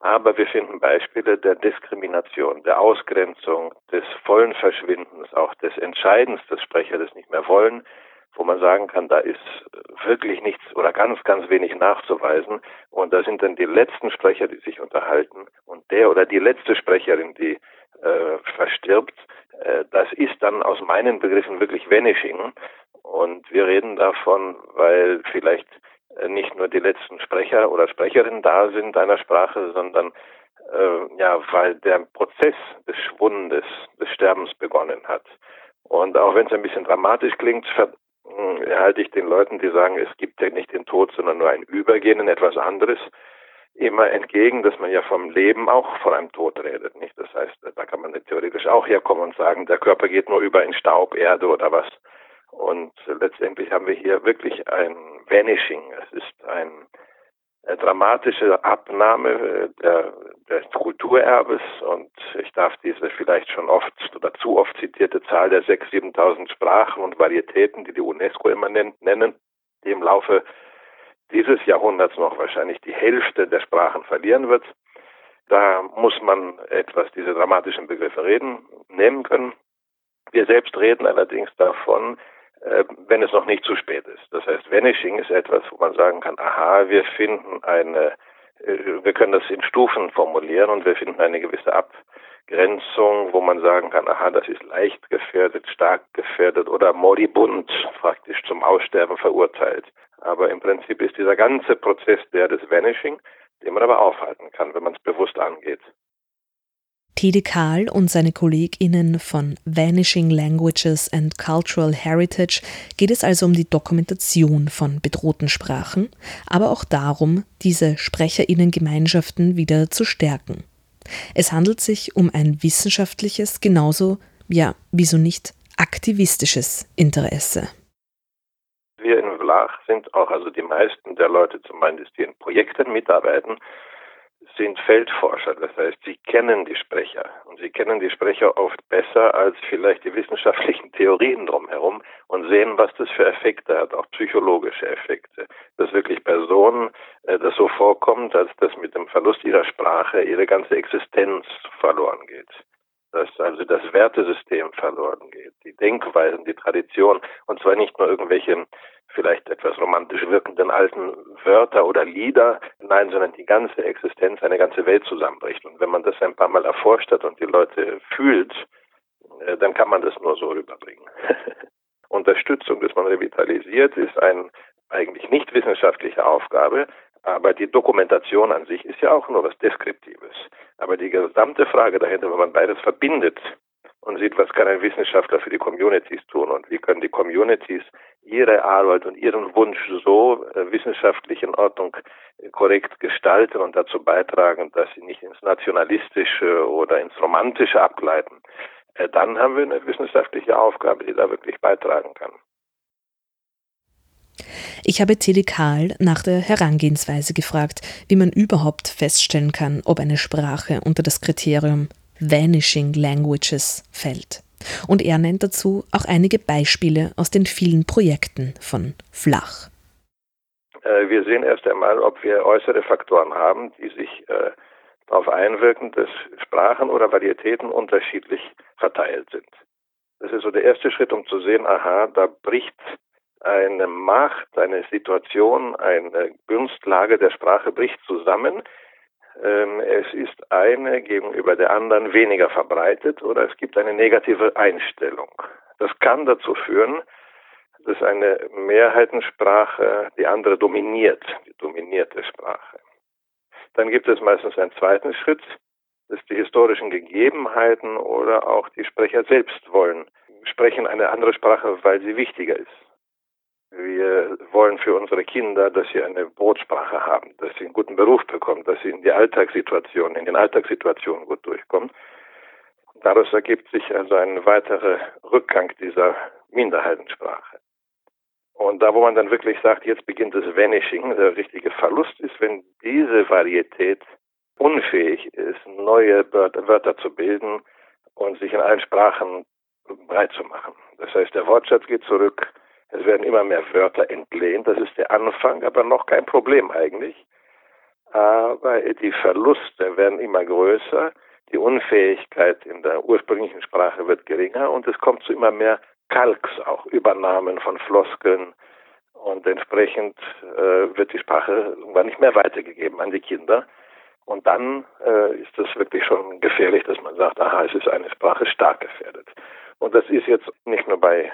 Aber wir finden Beispiele der Diskrimination, der Ausgrenzung, des vollen Verschwindens, auch des Entscheidens des Sprechers, des nicht mehr wollen, wo man sagen kann, da ist wirklich nichts oder ganz, ganz wenig nachzuweisen. Und da sind dann die letzten Sprecher, die sich unterhalten und der oder die letzte Sprecherin, die äh, verstirbt, das ist dann aus meinen Begriffen wirklich Vanishing. Und wir reden davon, weil vielleicht äh, nicht nur die letzten Sprecher oder Sprecherinnen da sind einer Sprache, sondern äh, ja, weil der Prozess des Schwundes, des Sterbens begonnen hat. Und auch wenn es ein bisschen dramatisch klingt, äh, halte ich den Leuten, die sagen, es gibt ja nicht den Tod, sondern nur ein Übergehen in etwas anderes, immer entgegen, dass man ja vom Leben auch vor einem Tod redet, nicht? Das heißt, da kann man theoretisch auch herkommen und sagen, der Körper geht nur über in Staub, Erde oder was. Und letztendlich haben wir hier wirklich ein Vanishing. Es ist ein, eine dramatische Abnahme äh, der, des Kulturerbes und ich darf diese vielleicht schon oft oder zu oft zitierte Zahl der 6.000, 7.000 Sprachen und Varietäten, die die UNESCO immer nennen, die im Laufe dieses Jahrhunderts noch wahrscheinlich die Hälfte der Sprachen verlieren wird. Da muss man etwas diese dramatischen Begriffe reden, nehmen können. Wir selbst reden allerdings davon, äh, wenn es noch nicht zu spät ist. Das heißt, Vanishing ist etwas, wo man sagen kann, aha, wir finden eine, äh, wir können das in Stufen formulieren und wir finden eine gewisse Abgrenzung, wo man sagen kann, aha, das ist leicht gefährdet, stark gefährdet oder moribund, praktisch zum Aussterben verurteilt. Aber im Prinzip ist dieser ganze Prozess der des Vanishing, den man aber aufhalten kann, wenn man es bewusst angeht. Tede Kahl und seine KollegInnen von Vanishing Languages and Cultural Heritage geht es also um die Dokumentation von bedrohten Sprachen, aber auch darum, diese SprecherInnen-Gemeinschaften wieder zu stärken. Es handelt sich um ein wissenschaftliches, genauso, ja, wieso nicht, aktivistisches Interesse. Vlach sind auch, also die meisten der Leute zumindest, die in Projekten mitarbeiten, sind Feldforscher. Das heißt, sie kennen die Sprecher. Und sie kennen die Sprecher oft besser als vielleicht die wissenschaftlichen Theorien drumherum und sehen, was das für Effekte hat, auch psychologische Effekte. Dass wirklich Personen äh, das so vorkommt, als dass mit dem Verlust ihrer Sprache ihre ganze Existenz verloren geht dass also das Wertesystem verloren geht, die Denkweisen, die Tradition, und zwar nicht nur irgendwelche vielleicht etwas romantisch wirkenden alten Wörter oder Lieder, nein, sondern die ganze Existenz, eine ganze Welt zusammenbricht. Und wenn man das ein paar Mal erforscht hat und die Leute fühlt, äh, dann kann man das nur so rüberbringen. Unterstützung, dass man revitalisiert, ist eine eigentlich nicht wissenschaftliche Aufgabe, aber die Dokumentation an sich ist ja auch nur was Deskriptives. Aber die gesamte Frage dahinter, wenn man beides verbindet und sieht, was kann ein Wissenschaftler für die Communities tun und wie können die Communities ihre Arbeit und ihren Wunsch so äh, wissenschaftlich in Ordnung äh, korrekt gestalten und dazu beitragen, dass sie nicht ins Nationalistische oder ins Romantische abgleiten, äh, dann haben wir eine wissenschaftliche Aufgabe, die da wirklich beitragen kann. Ich habe Teddy Karl nach der Herangehensweise gefragt, wie man überhaupt feststellen kann, ob eine Sprache unter das Kriterium Vanishing Languages fällt. Und er nennt dazu auch einige Beispiele aus den vielen Projekten von Flach. Äh, wir sehen erst einmal, ob wir äußere Faktoren haben, die sich äh, darauf einwirken, dass Sprachen oder Varietäten unterschiedlich verteilt sind. Das ist so der erste Schritt, um zu sehen, aha, da bricht eine Macht, eine Situation, eine Günstlage der Sprache bricht zusammen. Ähm, es ist eine gegenüber der anderen weniger verbreitet oder es gibt eine negative Einstellung. Das kann dazu führen, dass eine Mehrheitensprache die andere dominiert, die dominierte Sprache. Dann gibt es meistens einen zweiten Schritt, dass die historischen Gegebenheiten oder auch die Sprecher selbst wollen, sprechen eine andere Sprache, weil sie wichtiger ist. Wir wollen für unsere Kinder, dass sie eine Brotsprache haben, dass sie einen guten Beruf bekommen, dass sie in die Alltagssituation, in den Alltagssituationen gut durchkommen. Daraus ergibt sich also ein weiterer Rückgang dieser Minderheitensprache. Und da, wo man dann wirklich sagt, jetzt beginnt das Vanishing, der richtige Verlust ist, wenn diese Varietät unfähig ist, neue Wörter zu bilden und sich in allen Sprachen breit zu machen. Das heißt, der Wortschatz geht zurück, es werden immer mehr Wörter entlehnt, das ist der Anfang, aber noch kein Problem eigentlich. Aber die Verluste werden immer größer, die Unfähigkeit in der ursprünglichen Sprache wird geringer und es kommt zu immer mehr Kalks, auch Übernahmen von Floskeln. Und entsprechend äh, wird die Sprache irgendwann nicht mehr weitergegeben an die Kinder. Und dann äh, ist es wirklich schon gefährlich, dass man sagt, aha, es ist eine Sprache stark gefährdet. Und das ist jetzt nicht nur bei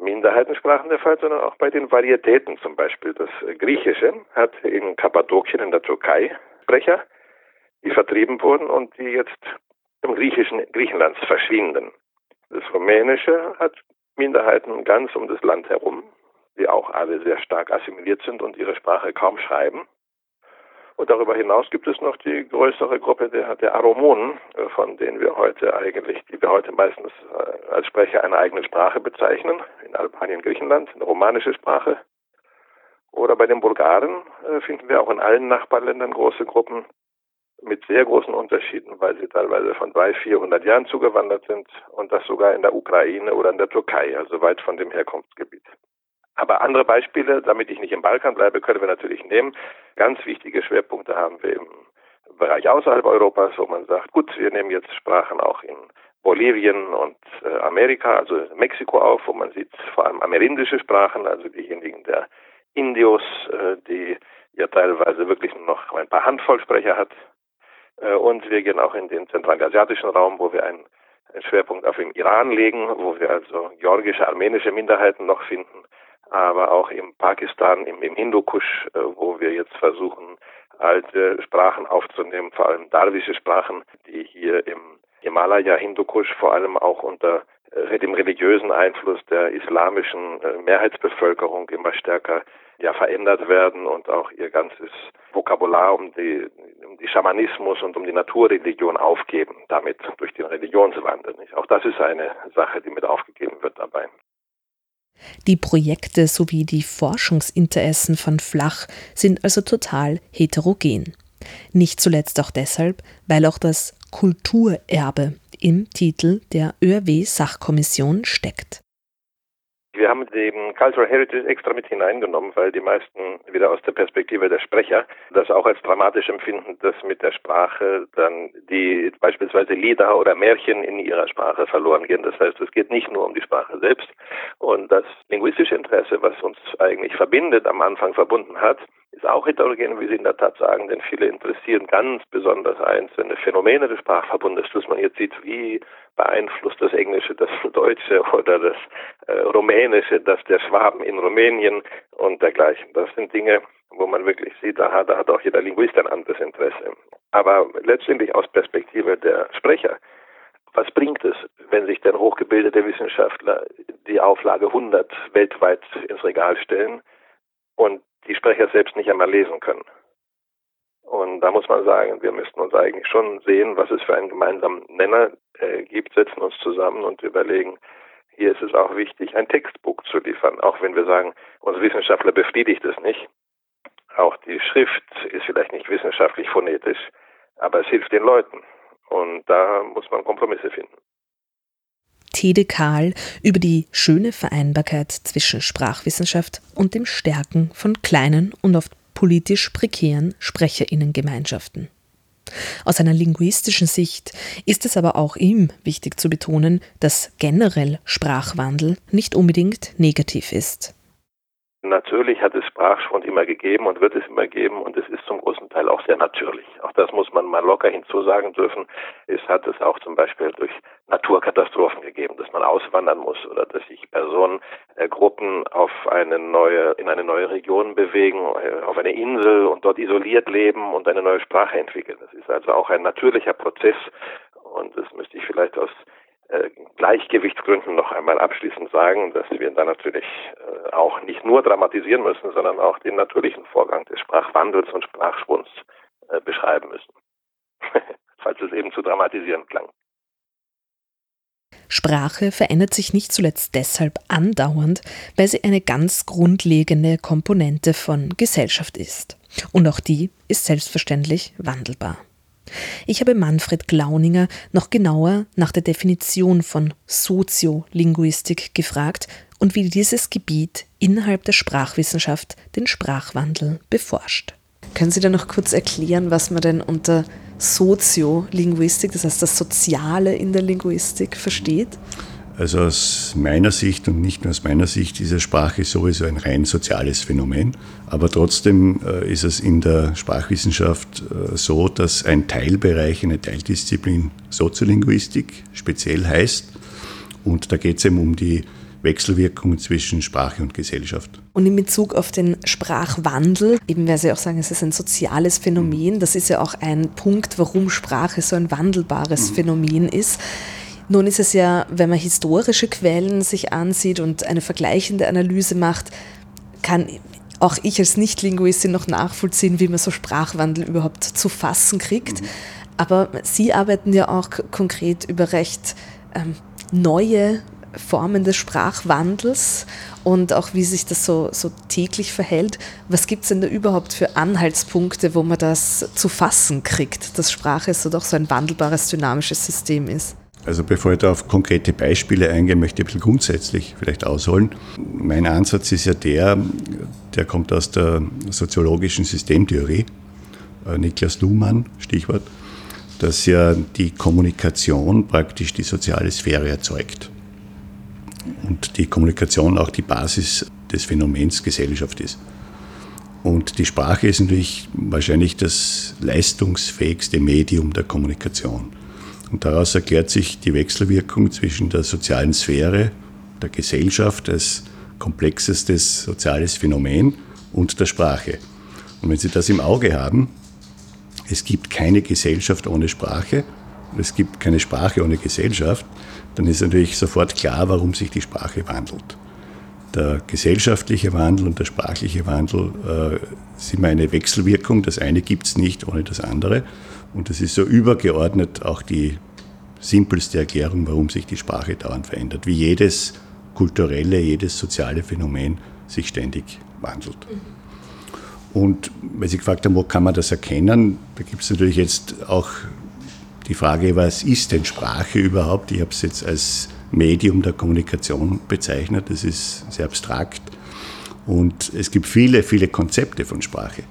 Minderheitensprachen der Fall, sondern auch bei den Varietäten zum Beispiel. Das Griechische hat in Kappadokien in der Türkei Sprecher, die vertrieben wurden und die jetzt im griechischen Griechenlands verschwinden. Das Rumänische hat Minderheiten ganz um das Land herum, die auch alle sehr stark assimiliert sind und ihre Sprache kaum schreiben. Und darüber hinaus gibt es noch die größere Gruppe der, der Aromonen, äh, von denen wir heute eigentlich, die wir heute meistens äh, als Sprecher einer eigenen Sprache bezeichnen, in Albanien, Griechenland, eine romanische Sprache. Oder bei den Bulgaren äh, finden wir auch in allen Nachbarländern große Gruppen mit sehr großen Unterschieden, weil sie teilweise von 300, 400 Jahren zugewandert sind und das sogar in der Ukraine oder in der Türkei, also weit von dem Herkunftsgebiet. Aber andere Beispiele, damit ich nicht im Balkan bleibe, können wir natürlich nehmen. Ganz wichtige Schwerpunkte haben wir im Bereich außerhalb Europas, wo man sagt, gut, wir nehmen jetzt Sprachen auch in Bolivien und äh, Amerika, also Mexiko auf, wo man sieht vor allem amerindische Sprachen, also diejenigen der Indios, äh, die ja teilweise wirklich nur noch ein paar Handvoll Sprecher hat. Äh, und wir gehen auch in den zentralasiatischen Raum, wo wir einen Schwerpunkt auf den Iran legen, wo wir also georgische, armenische Minderheiten noch finden aber auch im Pakistan, im, im Hindukusch, äh, wo wir jetzt versuchen, alte Sprachen aufzunehmen, vor allem darwische Sprachen, die hier im Himalaya Hindukusch vor allem auch unter äh, dem religiösen Einfluss der islamischen äh, Mehrheitsbevölkerung immer stärker ja verändert werden und auch ihr ganzes Vokabular um die, um die Schamanismus und um die Naturreligion aufgeben, damit durch den Religionswandel. Nicht? Auch das ist eine Sache, die mit aufgegeben wird dabei. Die Projekte sowie die Forschungsinteressen von Flach sind also total heterogen. Nicht zuletzt auch deshalb, weil auch das Kulturerbe im Titel der ÖRW-Sachkommission steckt. Wir haben den Cultural Heritage extra mit hineingenommen, weil die meisten wieder aus der Perspektive der Sprecher das auch als dramatisch empfinden, dass mit der Sprache dann die beispielsweise Lieder oder Märchen in ihrer Sprache verloren gehen. Das heißt, es geht nicht nur um die Sprache selbst. Und das linguistische Interesse, was uns eigentlich verbindet, am Anfang verbunden hat, ist auch heterogen, wie Sie in der Tat sagen, denn viele interessieren ganz besonders einzelne Phänomene des Sprachverbundes, dass man jetzt sieht, wie beeinflusst das Englische das Deutsche oder das äh, Rumänische, das der Schwaben in Rumänien und dergleichen. Das sind Dinge, wo man wirklich sieht, aha, da hat auch jeder Linguist ein anderes Interesse. Aber letztendlich aus Perspektive der Sprecher, was bringt es, wenn sich denn hochgebildete Wissenschaftler die Auflage 100 weltweit ins Regal stellen und die Sprecher selbst nicht einmal lesen können. Und da muss man sagen, wir müssten uns eigentlich schon sehen, was es für einen gemeinsamen Nenner äh, gibt, setzen uns zusammen und überlegen, hier ist es auch wichtig, ein Textbuch zu liefern, auch wenn wir sagen, unsere Wissenschaftler befriedigt es nicht. Auch die Schrift ist vielleicht nicht wissenschaftlich phonetisch, aber es hilft den Leuten. Und da muss man Kompromisse finden. Tede Kahl über die schöne Vereinbarkeit zwischen Sprachwissenschaft und dem Stärken von kleinen und oft politisch prekären Sprecherinnengemeinschaften. Aus einer linguistischen Sicht ist es aber auch ihm wichtig zu betonen, dass generell Sprachwandel nicht unbedingt negativ ist. Natürlich hat es Sprachschwund immer gegeben und wird es immer geben und es ist zum großen Teil auch sehr natürlich. Auch das muss man mal locker hinzusagen dürfen. Es hat es auch zum Beispiel durch Naturkatastrophen gegeben, dass man auswandern muss oder dass sich Personen, äh, Gruppen auf eine neue, in eine neue Region bewegen, äh, auf eine Insel und dort isoliert leben und eine neue Sprache entwickeln. Das ist also auch ein natürlicher Prozess und das müsste ich vielleicht aus Gleichgewichtsgründen noch einmal abschließend sagen, dass wir da natürlich äh, auch nicht nur dramatisieren müssen, sondern auch den natürlichen Vorgang des Sprachwandels und Sprachschwunds äh, beschreiben müssen. Falls es eben zu dramatisieren klang. Sprache verändert sich nicht zuletzt deshalb andauernd, weil sie eine ganz grundlegende Komponente von Gesellschaft ist. Und auch die ist selbstverständlich wandelbar. Ich habe Manfred Glauninger noch genauer nach der Definition von Soziolinguistik gefragt und wie dieses Gebiet innerhalb der Sprachwissenschaft den Sprachwandel beforscht. Können Sie da noch kurz erklären, was man denn unter Soziolinguistik, das heißt das Soziale in der Linguistik, versteht? Also aus meiner Sicht und nicht nur aus meiner Sicht ist Sprache sowieso ein rein soziales Phänomen. Aber trotzdem äh, ist es in der Sprachwissenschaft äh, so, dass ein Teilbereich, eine Teildisziplin Soziolinguistik speziell heißt. Und da geht es eben um die Wechselwirkungen zwischen Sprache und Gesellschaft. Und in Bezug auf den Sprachwandel, eben weil Sie auch sagen, es ist ein soziales Phänomen, das ist ja auch ein Punkt, warum Sprache so ein wandelbares mhm. Phänomen ist. Nun ist es ja, wenn man historische Quellen sich ansieht und eine vergleichende Analyse macht, kann auch ich als Nicht-Linguistin noch nachvollziehen, wie man so Sprachwandel überhaupt zu fassen kriegt. Mhm. Aber Sie arbeiten ja auch konkret über recht ähm, neue Formen des Sprachwandels und auch wie sich das so, so täglich verhält. Was gibt es denn da überhaupt für Anhaltspunkte, wo man das zu fassen kriegt, dass Sprache so doch so ein wandelbares, dynamisches System ist? Also bevor ich da auf konkrete Beispiele eingehe, möchte ich ein bisschen grundsätzlich vielleicht ausholen. Mein Ansatz ist ja der, der kommt aus der soziologischen Systemtheorie, äh, Niklas Luhmann, Stichwort, dass ja die Kommunikation praktisch die soziale Sphäre erzeugt und die Kommunikation auch die Basis des Phänomens Gesellschaft ist. Und die Sprache ist natürlich wahrscheinlich das leistungsfähigste Medium der Kommunikation. Und daraus erklärt sich die Wechselwirkung zwischen der sozialen Sphäre, der Gesellschaft als komplexestes soziales Phänomen und der Sprache. Und wenn Sie das im Auge haben, es gibt keine Gesellschaft ohne Sprache, es gibt keine Sprache ohne Gesellschaft, dann ist natürlich sofort klar, warum sich die Sprache wandelt. Der gesellschaftliche Wandel und der sprachliche Wandel äh, sind eine Wechselwirkung. Das eine gibt es nicht ohne das andere. Und das ist so übergeordnet auch die simpelste Erklärung, warum sich die Sprache dauernd verändert. Wie jedes kulturelle, jedes soziale Phänomen sich ständig wandelt. Und weil Sie gefragt haben, wo kann man das erkennen, da gibt es natürlich jetzt auch die Frage, was ist denn Sprache überhaupt? Ich habe es jetzt als Medium der Kommunikation bezeichnet. Das ist sehr abstrakt. Und es gibt viele, viele Konzepte von Sprache.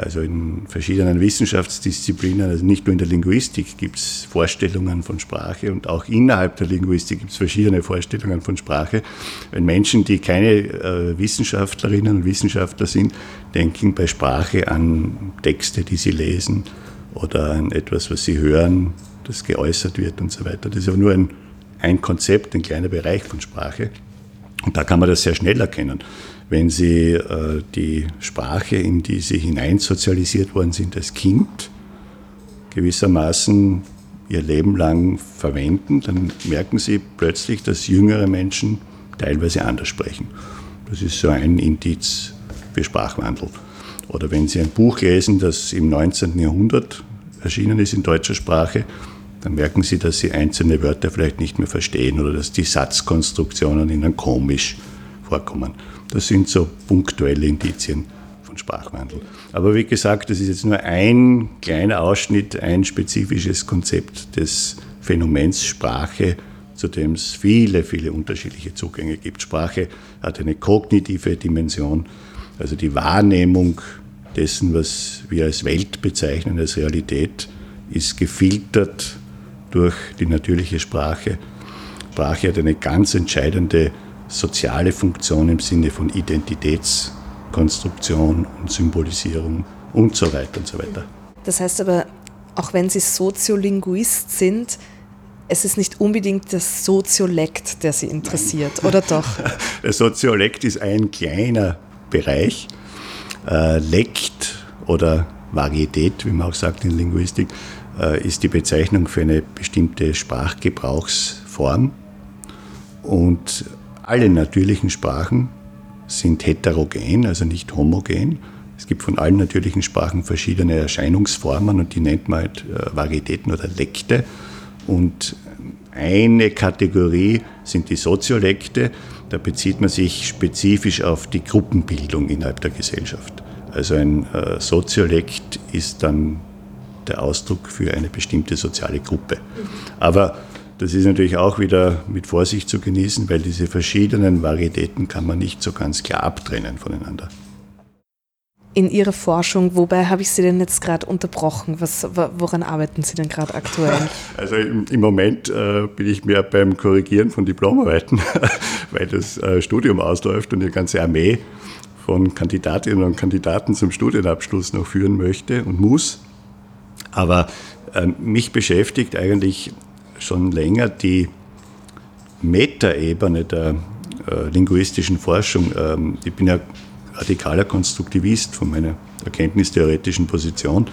Also in verschiedenen Wissenschaftsdisziplinen, also nicht nur in der Linguistik gibt es Vorstellungen von Sprache und auch innerhalb der Linguistik gibt es verschiedene Vorstellungen von Sprache. Wenn Menschen, die keine äh, Wissenschaftlerinnen und Wissenschaftler sind, denken bei Sprache an Texte, die sie lesen, oder an etwas, was sie hören, das geäußert wird und so weiter. Das ist aber nur ein, ein Konzept, ein kleiner Bereich von Sprache. Und da kann man das sehr schnell erkennen. Wenn Sie äh, die Sprache, in die Sie hineinsozialisiert worden sind als Kind, gewissermaßen ihr Leben lang verwenden, dann merken Sie plötzlich, dass jüngere Menschen teilweise anders sprechen. Das ist so ein Indiz für Sprachwandel. Oder wenn Sie ein Buch lesen, das im 19. Jahrhundert erschienen ist in deutscher Sprache, dann merken Sie, dass Sie einzelne Wörter vielleicht nicht mehr verstehen oder dass die Satzkonstruktionen Ihnen komisch vorkommen. Das sind so punktuelle Indizien von Sprachwandel. Aber wie gesagt, das ist jetzt nur ein kleiner Ausschnitt, ein spezifisches Konzept des Phänomens Sprache, zu dem es viele, viele unterschiedliche Zugänge gibt. Sprache hat eine kognitive Dimension, also die Wahrnehmung dessen, was wir als Welt bezeichnen, als Realität, ist gefiltert durch die natürliche Sprache. Sprache hat eine ganz entscheidende soziale Funktion im Sinne von Identitätskonstruktion und Symbolisierung und so weiter und so weiter. Das heißt aber, auch wenn Sie Soziolinguist sind, es ist nicht unbedingt das Soziolekt, der Sie interessiert, oder doch? Der Soziolekt ist ein kleiner Bereich äh, Lekt oder Varietät, wie man auch sagt in Linguistik, äh, ist die Bezeichnung für eine bestimmte Sprachgebrauchsform. Und alle natürlichen Sprachen sind heterogen, also nicht homogen. Es gibt von allen natürlichen Sprachen verschiedene Erscheinungsformen und die nennt man halt äh, Varietäten oder Lekte. Und eine Kategorie sind die Soziolekte. Da bezieht man sich spezifisch auf die Gruppenbildung innerhalb der Gesellschaft. Also ein äh, Soziolekt ist dann der Ausdruck für eine bestimmte soziale Gruppe. Aber das ist natürlich auch wieder mit Vorsicht zu genießen, weil diese verschiedenen Varietäten kann man nicht so ganz klar abtrennen voneinander in Ihrer Forschung, wobei habe ich Sie denn jetzt gerade unterbrochen? Was, woran arbeiten Sie denn gerade aktuell? Also im, im Moment äh, bin ich mehr beim Korrigieren von Diplomarbeiten, weil das äh, Studium ausläuft und die ganze Armee von Kandidatinnen und Kandidaten zum Studienabschluss noch führen möchte und muss. Aber äh, mich beschäftigt eigentlich schon länger die Metaebene der äh, linguistischen Forschung. Ähm, ich bin ja radikaler Konstruktivist von meiner erkenntnistheoretischen Position.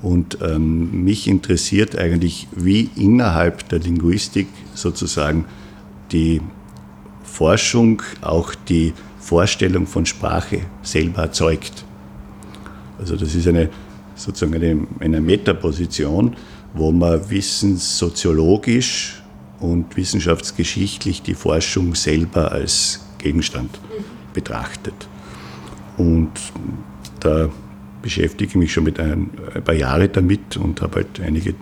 Und ähm, mich interessiert eigentlich, wie innerhalb der Linguistik sozusagen die Forschung auch die Vorstellung von Sprache selber erzeugt. Also das ist eine sozusagen eine, eine Metaposition, wo man wissenssoziologisch und wissenschaftsgeschichtlich die Forschung selber als Gegenstand betrachtet. Und da beschäftige ich mich schon mit ein, ein paar Jahren damit und habe halt einige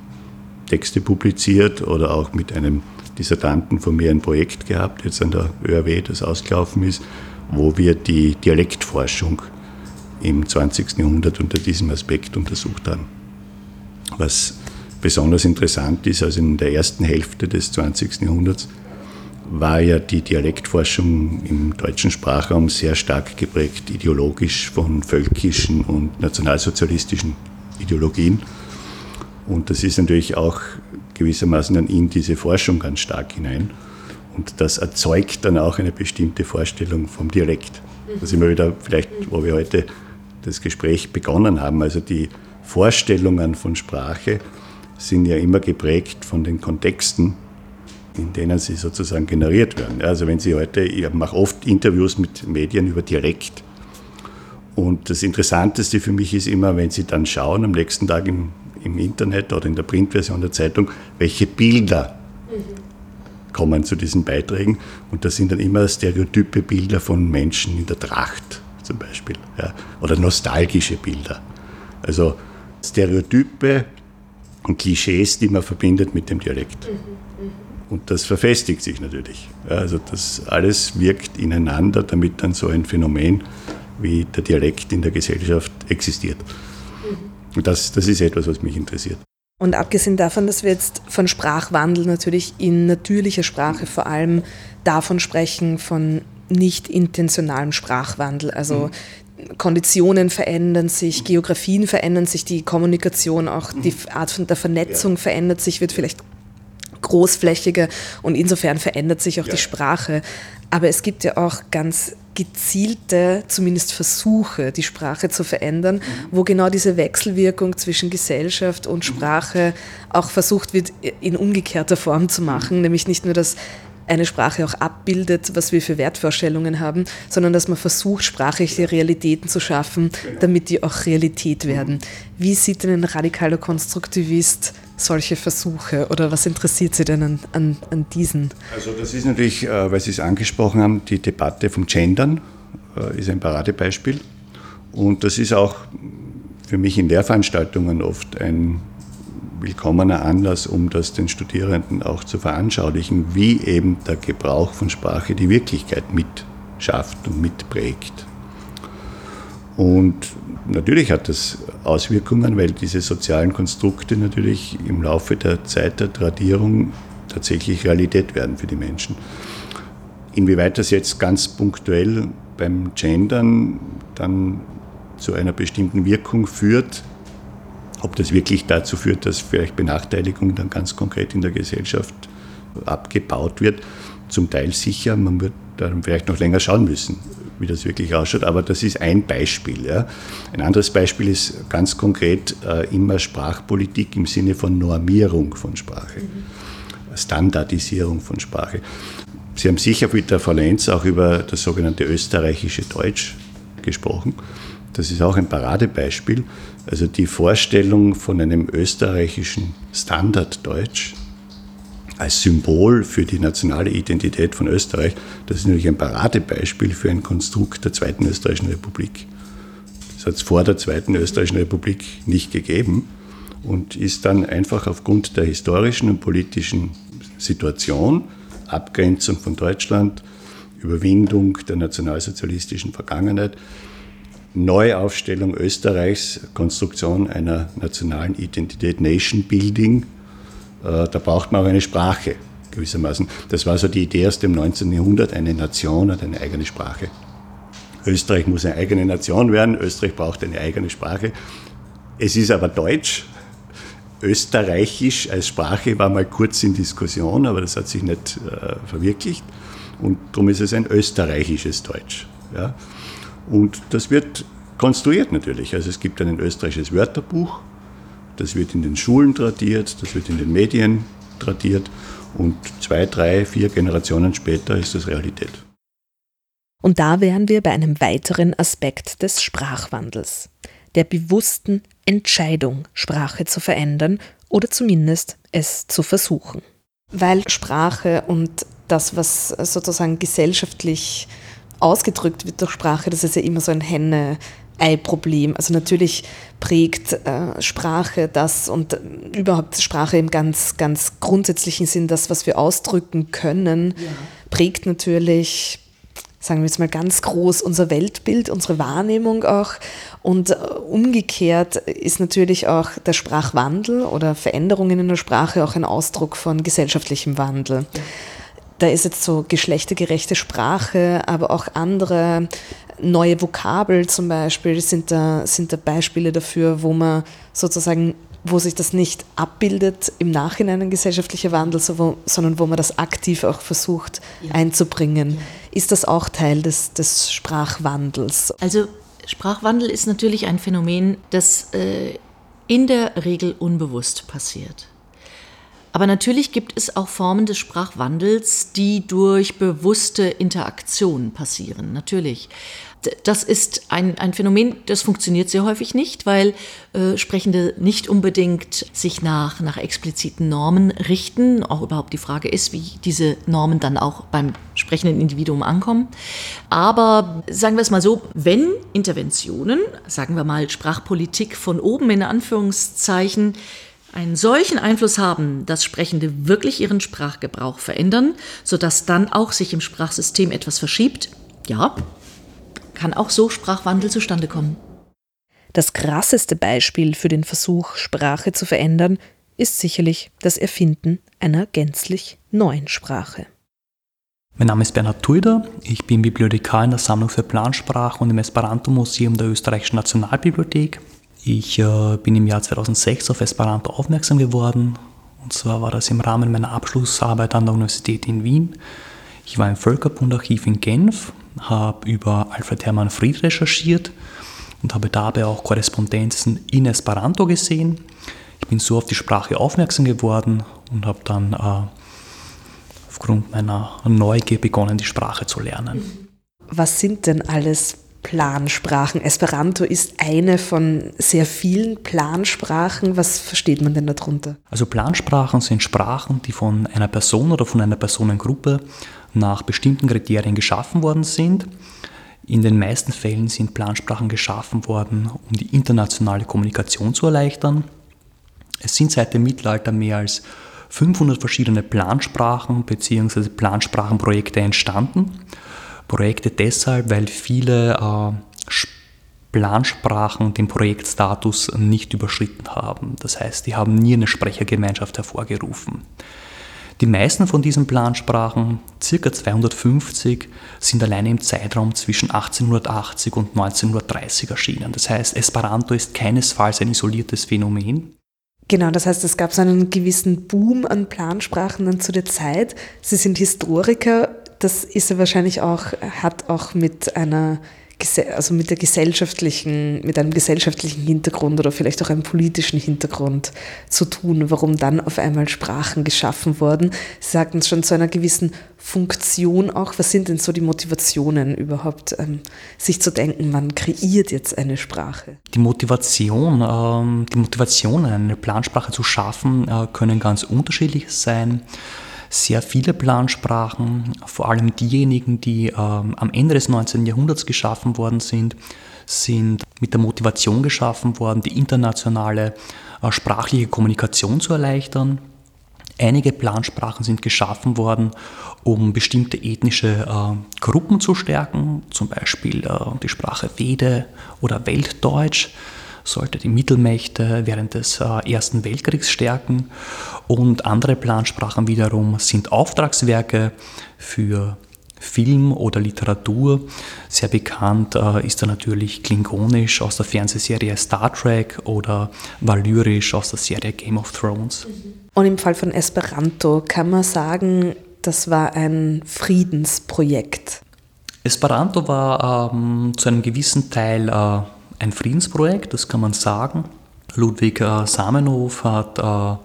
Texte publiziert oder auch mit einem Dissertanten von mir ein Projekt gehabt, jetzt an der ÖRW, das ausgelaufen ist, wo wir die Dialektforschung im 20. Jahrhundert unter diesem Aspekt untersucht haben. Was besonders interessant ist, also in der ersten Hälfte des 20. Jahrhunderts war ja die Dialektforschung im deutschen Sprachraum sehr stark geprägt, ideologisch von völkischen und nationalsozialistischen Ideologien. Und das ist natürlich auch gewissermaßen dann in diese Forschung ganz stark hinein. Und das erzeugt dann auch eine bestimmte Vorstellung vom Dialekt. Da sind wir wieder vielleicht, wo wir heute das Gespräch begonnen haben. Also die Vorstellungen von Sprache sind ja immer geprägt von den Kontexten, in denen sie sozusagen generiert werden. Also wenn Sie heute, ich mache oft Interviews mit Medien über Dialekt. Und das Interessanteste für mich ist immer, wenn Sie dann schauen am nächsten Tag im im Internet oder in der Printversion der Zeitung, welche Bilder mhm. kommen zu diesen Beiträgen. Und das sind dann immer stereotype Bilder von Menschen in der Tracht zum Beispiel. Ja, oder nostalgische Bilder. Also Stereotype und Klischees, die man verbindet mit dem Dialekt. Mhm. Und das verfestigt sich natürlich. Also das alles wirkt ineinander, damit dann so ein Phänomen wie der Dialekt in der Gesellschaft existiert. Und das, das ist etwas, was mich interessiert. Und abgesehen davon, dass wir jetzt von Sprachwandel natürlich in natürlicher Sprache vor allem davon sprechen, von nicht intentionalem Sprachwandel, also mhm. Konditionen verändern sich, Geografien verändern sich, die Kommunikation, auch die Art von der Vernetzung ja. verändert sich, wird vielleicht großflächiger und insofern verändert sich auch ja. die Sprache. Aber es gibt ja auch ganz gezielte, zumindest Versuche, die Sprache zu verändern, mhm. wo genau diese Wechselwirkung zwischen Gesellschaft und Sprache auch versucht wird, in umgekehrter Form zu machen, nämlich nicht nur das eine Sprache auch abbildet, was wir für Wertvorstellungen haben, sondern dass man versucht, sprachliche Realitäten zu schaffen, damit die auch Realität werden. Wie sieht denn ein radikaler Konstruktivist solche Versuche oder was interessiert Sie denn an, an, an diesen? Also das ist natürlich, äh, weil Sie es angesprochen haben, die Debatte vom Gendern äh, ist ein Paradebeispiel. Und das ist auch für mich in Lehrveranstaltungen oft ein willkommener Anlass, um das den Studierenden auch zu veranschaulichen, wie eben der Gebrauch von Sprache die Wirklichkeit mitschafft und mitprägt. Und natürlich hat das Auswirkungen, weil diese sozialen Konstrukte natürlich im Laufe der Zeit der Tradierung tatsächlich Realität werden für die Menschen. Inwieweit das jetzt ganz punktuell beim Gendern dann zu einer bestimmten Wirkung führt, ob das wirklich dazu führt, dass vielleicht Benachteiligung dann ganz konkret in der Gesellschaft abgebaut wird, zum Teil sicher. Man wird dann vielleicht noch länger schauen müssen, wie das wirklich ausschaut. Aber das ist ein Beispiel. Ja. Ein anderes Beispiel ist ganz konkret äh, immer Sprachpolitik im Sinne von Normierung von Sprache, mhm. Standardisierung von Sprache. Sie haben sicher mit der Frau Lenz auch über das sogenannte österreichische Deutsch gesprochen. Das ist auch ein Paradebeispiel. Also die Vorstellung von einem österreichischen Standarddeutsch als Symbol für die nationale Identität von Österreich, das ist natürlich ein Paradebeispiel für ein Konstrukt der Zweiten Österreichischen Republik. Das hat es vor der Zweiten Österreichischen Republik nicht gegeben und ist dann einfach aufgrund der historischen und politischen Situation, Abgrenzung von Deutschland, Überwindung der nationalsozialistischen Vergangenheit, Neuaufstellung Österreichs, Konstruktion einer nationalen Identität, Nation Building. Äh, da braucht man auch eine Sprache gewissermaßen. Das war so die Idee aus dem 19. Jahrhundert, eine Nation hat eine eigene Sprache. Österreich muss eine eigene Nation werden, Österreich braucht eine eigene Sprache. Es ist aber Deutsch. Österreichisch als Sprache war mal kurz in Diskussion, aber das hat sich nicht äh, verwirklicht. Und darum ist es ein österreichisches Deutsch. Ja. Und das wird konstruiert natürlich. Also es gibt ein österreichisches Wörterbuch, das wird in den Schulen tradiert, das wird in den Medien tradiert und zwei, drei, vier Generationen später ist das Realität. Und da wären wir bei einem weiteren Aspekt des Sprachwandels, der bewussten Entscheidung, Sprache zu verändern oder zumindest es zu versuchen. Weil Sprache und das, was sozusagen gesellschaftlich ausgedrückt wird durch Sprache, das ist ja immer so ein Henne, Ei-Problem. Also natürlich prägt äh, Sprache das und äh, überhaupt Sprache im ganz, ganz grundsätzlichen Sinn, das, was wir ausdrücken können, ja. prägt natürlich, sagen wir jetzt mal ganz groß, unser Weltbild, unsere Wahrnehmung auch. Und äh, umgekehrt ist natürlich auch der Sprachwandel oder Veränderungen in der Sprache auch ein Ausdruck von gesellschaftlichem Wandel. Ja da ist jetzt so geschlechtergerechte Sprache, aber auch andere neue Vokabel zum Beispiel sind da, sind da Beispiele dafür, wo man sozusagen, wo sich das nicht abbildet im Nachhinein ein gesellschaftlicher Wandel, sondern wo man das aktiv auch versucht ja. einzubringen. Ja. Ist das auch Teil des, des Sprachwandels? Also Sprachwandel ist natürlich ein Phänomen, das äh, in der Regel unbewusst passiert. Aber natürlich gibt es auch Formen des Sprachwandels, die durch bewusste Interaktion passieren. Natürlich. Das ist ein, ein Phänomen, das funktioniert sehr häufig nicht, weil äh, Sprechende nicht unbedingt sich nach, nach expliziten Normen richten. Auch überhaupt die Frage ist, wie diese Normen dann auch beim sprechenden Individuum ankommen. Aber sagen wir es mal so, wenn Interventionen, sagen wir mal Sprachpolitik von oben in Anführungszeichen, einen solchen Einfluss haben, dass Sprechende wirklich ihren Sprachgebrauch verändern, sodass dann auch sich im Sprachsystem etwas verschiebt, ja, kann auch so Sprachwandel zustande kommen. Das krasseste Beispiel für den Versuch, Sprache zu verändern, ist sicherlich das Erfinden einer gänzlich neuen Sprache. Mein Name ist Bernhard Tuider, ich bin Bibliothekar in der Sammlung für Plansprache und im Esperanto-Museum der Österreichischen Nationalbibliothek. Ich äh, bin im Jahr 2006 auf Esperanto aufmerksam geworden. Und zwar war das im Rahmen meiner Abschlussarbeit an der Universität in Wien. Ich war im Völkerbundarchiv in Genf, habe über Alfred Hermann Fried recherchiert und habe dabei auch Korrespondenzen in Esperanto gesehen. Ich bin so auf die Sprache aufmerksam geworden und habe dann äh, aufgrund meiner Neugier begonnen, die Sprache zu lernen. Was sind denn alles Plansprachen. Esperanto ist eine von sehr vielen Plansprachen. Was versteht man denn darunter? Also Plansprachen sind Sprachen, die von einer Person oder von einer Personengruppe nach bestimmten Kriterien geschaffen worden sind. In den meisten Fällen sind Plansprachen geschaffen worden, um die internationale Kommunikation zu erleichtern. Es sind seit dem Mittelalter mehr als 500 verschiedene Plansprachen bzw. Plansprachenprojekte entstanden. Projekte deshalb, weil viele äh, Plansprachen den Projektstatus nicht überschritten haben. Das heißt, die haben nie eine Sprechergemeinschaft hervorgerufen. Die meisten von diesen Plansprachen, ca. 250, sind alleine im Zeitraum zwischen 1880 und 1930 erschienen. Das heißt, Esperanto ist keinesfalls ein isoliertes Phänomen. Genau, das heißt, es gab so einen gewissen Boom an Plansprachen dann zu der Zeit. Sie sind Historiker das ist wahrscheinlich auch, hat auch mit einer also mit der gesellschaftlichen, mit einem gesellschaftlichen Hintergrund oder vielleicht auch einem politischen Hintergrund zu tun, warum dann auf einmal Sprachen geschaffen wurden. Sie sagten es schon zu einer gewissen Funktion auch. Was sind denn so die Motivationen überhaupt, ähm, sich zu denken, man kreiert jetzt eine Sprache? Die Motivation, ähm, die Motivationen, eine Plansprache zu schaffen, äh, können ganz unterschiedlich sein sehr viele Plansprachen, vor allem diejenigen, die ähm, am Ende des 19. Jahrhunderts geschaffen worden sind, sind mit der Motivation geschaffen worden, die internationale äh, sprachliche Kommunikation zu erleichtern. Einige Plansprachen sind geschaffen worden, um bestimmte ethnische äh, Gruppen zu stärken, zum Beispiel äh, die Sprache Vede oder Weltdeutsch sollte die Mittelmächte während des äh, Ersten Weltkriegs stärken. Und andere Plansprachen wiederum sind Auftragswerke für Film oder Literatur. Sehr bekannt äh, ist da natürlich Klingonisch aus der Fernsehserie Star Trek oder Valyrisch aus der Serie Game of Thrones. Und im Fall von Esperanto kann man sagen, das war ein Friedensprojekt. Esperanto war ähm, zu einem gewissen Teil äh, ein Friedensprojekt, das kann man sagen. Ludwig äh, Samenhof hat äh,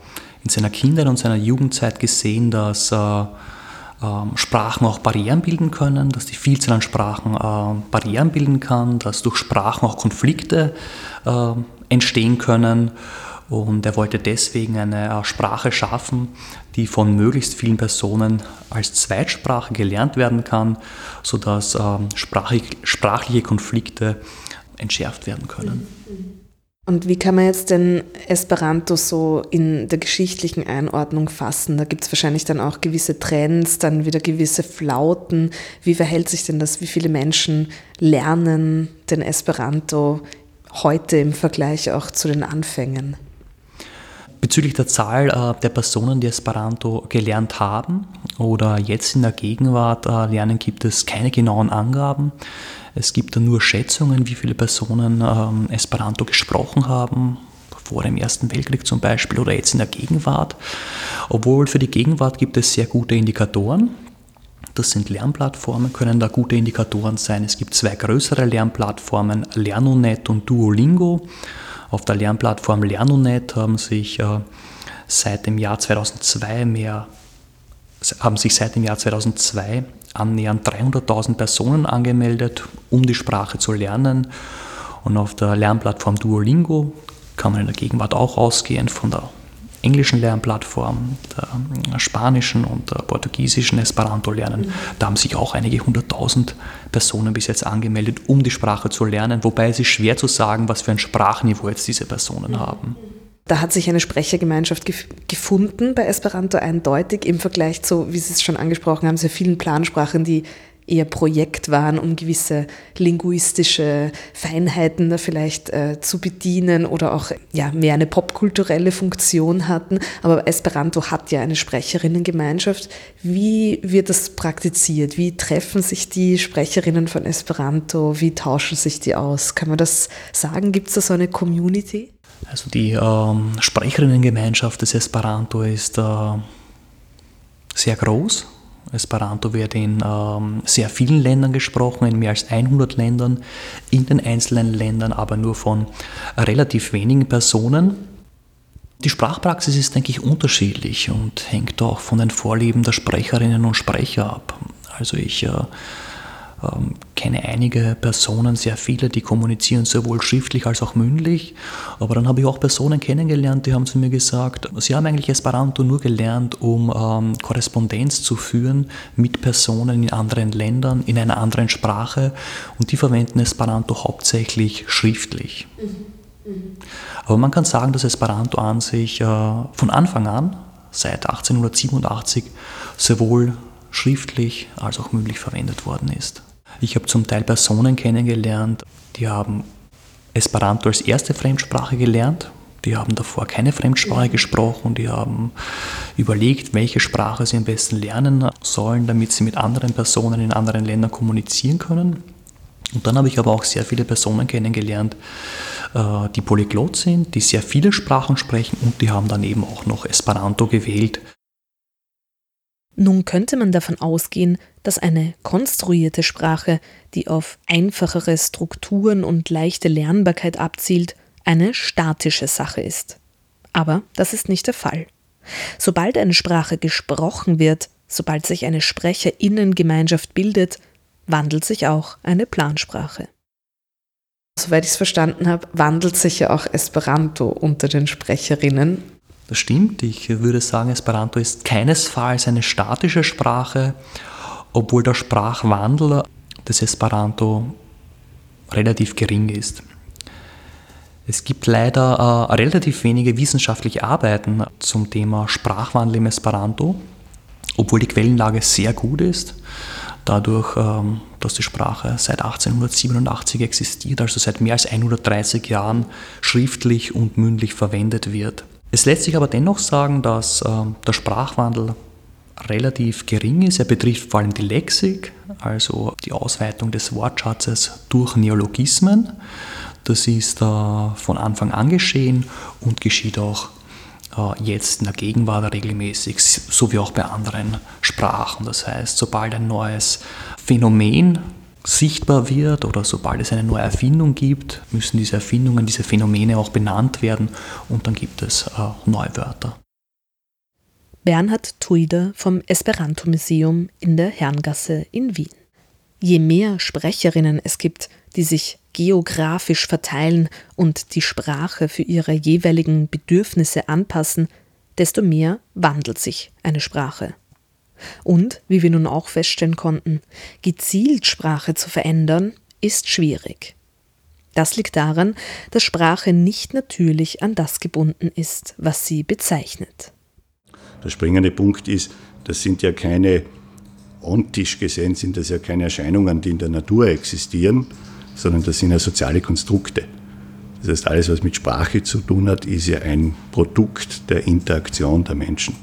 in seiner Kindheit und seiner Jugendzeit gesehen, dass äh, ähm, Sprachen auch Barrieren bilden können, dass die Vielzahl an Sprachen äh, Barrieren bilden kann, dass durch Sprachen auch Konflikte entstehen können. Und er wollte deswegen eine Sprache schaffen, die von möglichst vielen Personen als Zweitsprache gelernt werden kann, sodass ähm, sprachliche Konflikte entschärft werden können. Und wie kann man jetzt denn Esperanto so in der geschichtlichen Einordnung fassen? Da gibt es wahrscheinlich dann auch gewisse Trends, dann wieder gewisse Flauten. Wie verhält sich denn das? Wie viele Menschen lernen den Esperanto heute im Vergleich auch zu den Anfängen? Bezüglich der Zahl äh, der Personen, die Esperanto gelernt haben oder jetzt in der Gegenwart äh, lernen, gibt es keine genauen Angaben. Es gibt da nur Schätzungen, wie viele Personen ähm, Esperanto gesprochen haben, vor dem Ersten Weltkrieg zum Beispiel oder jetzt in der Gegenwart. Obwohl für die Gegenwart gibt es sehr gute Indikatoren. Das sind Lernplattformen, können da gute Indikatoren sein. Es gibt zwei größere Lernplattformen, Lernonet und Duolingo. Auf der Lernplattform Lernonet haben sich äh, seit dem Jahr 2002 mehr haben sich seit dem Jahr 2002 annähernd 300.000 Personen angemeldet, um die Sprache zu lernen. Und auf der Lernplattform Duolingo kann man in der Gegenwart auch ausgehend von der englischen Lernplattform, der spanischen und der portugiesischen Esperanto lernen. Mhm. Da haben sich auch einige hunderttausend Personen bis jetzt angemeldet, um die Sprache zu lernen, wobei es ist schwer zu sagen, was für ein Sprachniveau jetzt diese Personen mhm. haben. Da hat sich eine Sprechergemeinschaft gef gefunden bei Esperanto eindeutig im Vergleich zu, wie Sie es schon angesprochen haben, sehr vielen Plansprachen, die eher Projekt waren, um gewisse linguistische Feinheiten da vielleicht äh, zu bedienen oder auch ja, mehr eine popkulturelle Funktion hatten. Aber Esperanto hat ja eine Sprecherinnengemeinschaft. Wie wird das praktiziert? Wie treffen sich die Sprecherinnen von Esperanto? Wie tauschen sich die aus? Kann man das sagen? Gibt es da so eine Community? Also die ähm, Sprecherinnengemeinschaft des Esperanto ist äh, sehr groß. Esperanto wird in ähm, sehr vielen Ländern gesprochen, in mehr als 100 Ländern, in den einzelnen Ländern aber nur von relativ wenigen Personen. Die Sprachpraxis ist, denke ich, unterschiedlich und hängt auch von den Vorlieben der Sprecherinnen und Sprecher ab. Also ich äh, ähm, kenne einige Personen, sehr viele, die kommunizieren sowohl schriftlich als auch mündlich. Aber dann habe ich auch Personen kennengelernt, die haben zu mir gesagt, sie haben eigentlich Esperanto nur gelernt, um ähm, Korrespondenz zu führen mit Personen in anderen Ländern, in einer anderen Sprache. Und die verwenden Esperanto hauptsächlich schriftlich. Mhm. Mhm. Aber man kann sagen, dass Esperanto an sich äh, von Anfang an, seit 1887, sowohl schriftlich als auch mündlich verwendet worden ist. Ich habe zum Teil Personen kennengelernt, die haben Esperanto als erste Fremdsprache gelernt. Die haben davor keine Fremdsprache gesprochen, die haben überlegt, welche Sprache sie am besten lernen sollen, damit sie mit anderen Personen in anderen Ländern kommunizieren können. Und dann habe ich aber auch sehr viele Personen kennengelernt, äh, die polyglot sind, die sehr viele Sprachen sprechen und die haben dann eben auch noch Esperanto gewählt. Nun könnte man davon ausgehen, dass eine konstruierte Sprache, die auf einfachere Strukturen und leichte Lernbarkeit abzielt, eine statische Sache ist. Aber das ist nicht der Fall. Sobald eine Sprache gesprochen wird, sobald sich eine Sprecherinnengemeinschaft bildet, wandelt sich auch eine Plansprache. Soweit ich es verstanden habe, wandelt sich ja auch Esperanto unter den Sprecherinnen das stimmt. Ich würde sagen, Esperanto ist keinesfalls eine statische Sprache, obwohl der Sprachwandel des Esperanto relativ gering ist. Es gibt leider äh, relativ wenige wissenschaftliche Arbeiten zum Thema Sprachwandel im Esperanto, obwohl die Quellenlage sehr gut ist, dadurch, ähm, dass die Sprache seit 1887 existiert, also seit mehr als 130 Jahren schriftlich und mündlich verwendet wird. Es lässt sich aber dennoch sagen, dass äh, der Sprachwandel relativ gering ist. Er betrifft vor allem die Lexik, also die Ausweitung des Wortschatzes durch Neologismen. Das ist äh, von Anfang an geschehen und geschieht auch äh, jetzt in der Gegenwart regelmäßig, so wie auch bei anderen Sprachen. Das heißt, sobald ein neues Phänomen sichtbar wird oder sobald es eine neue Erfindung gibt, müssen diese Erfindungen, diese Phänomene auch benannt werden und dann gibt es äh, neue Wörter. Bernhard Tuider vom Esperanto Museum in der Herrengasse in Wien. Je mehr Sprecherinnen es gibt, die sich geografisch verteilen und die Sprache für ihre jeweiligen Bedürfnisse anpassen, desto mehr wandelt sich eine Sprache. Und, wie wir nun auch feststellen konnten, gezielt Sprache zu verändern, ist schwierig. Das liegt daran, dass Sprache nicht natürlich an das gebunden ist, was sie bezeichnet. Der springende Punkt ist, das sind ja keine, ontisch gesehen sind das ja keine Erscheinungen, die in der Natur existieren, sondern das sind ja soziale Konstrukte. Das heißt, alles, was mit Sprache zu tun hat, ist ja ein Produkt der Interaktion der Menschen.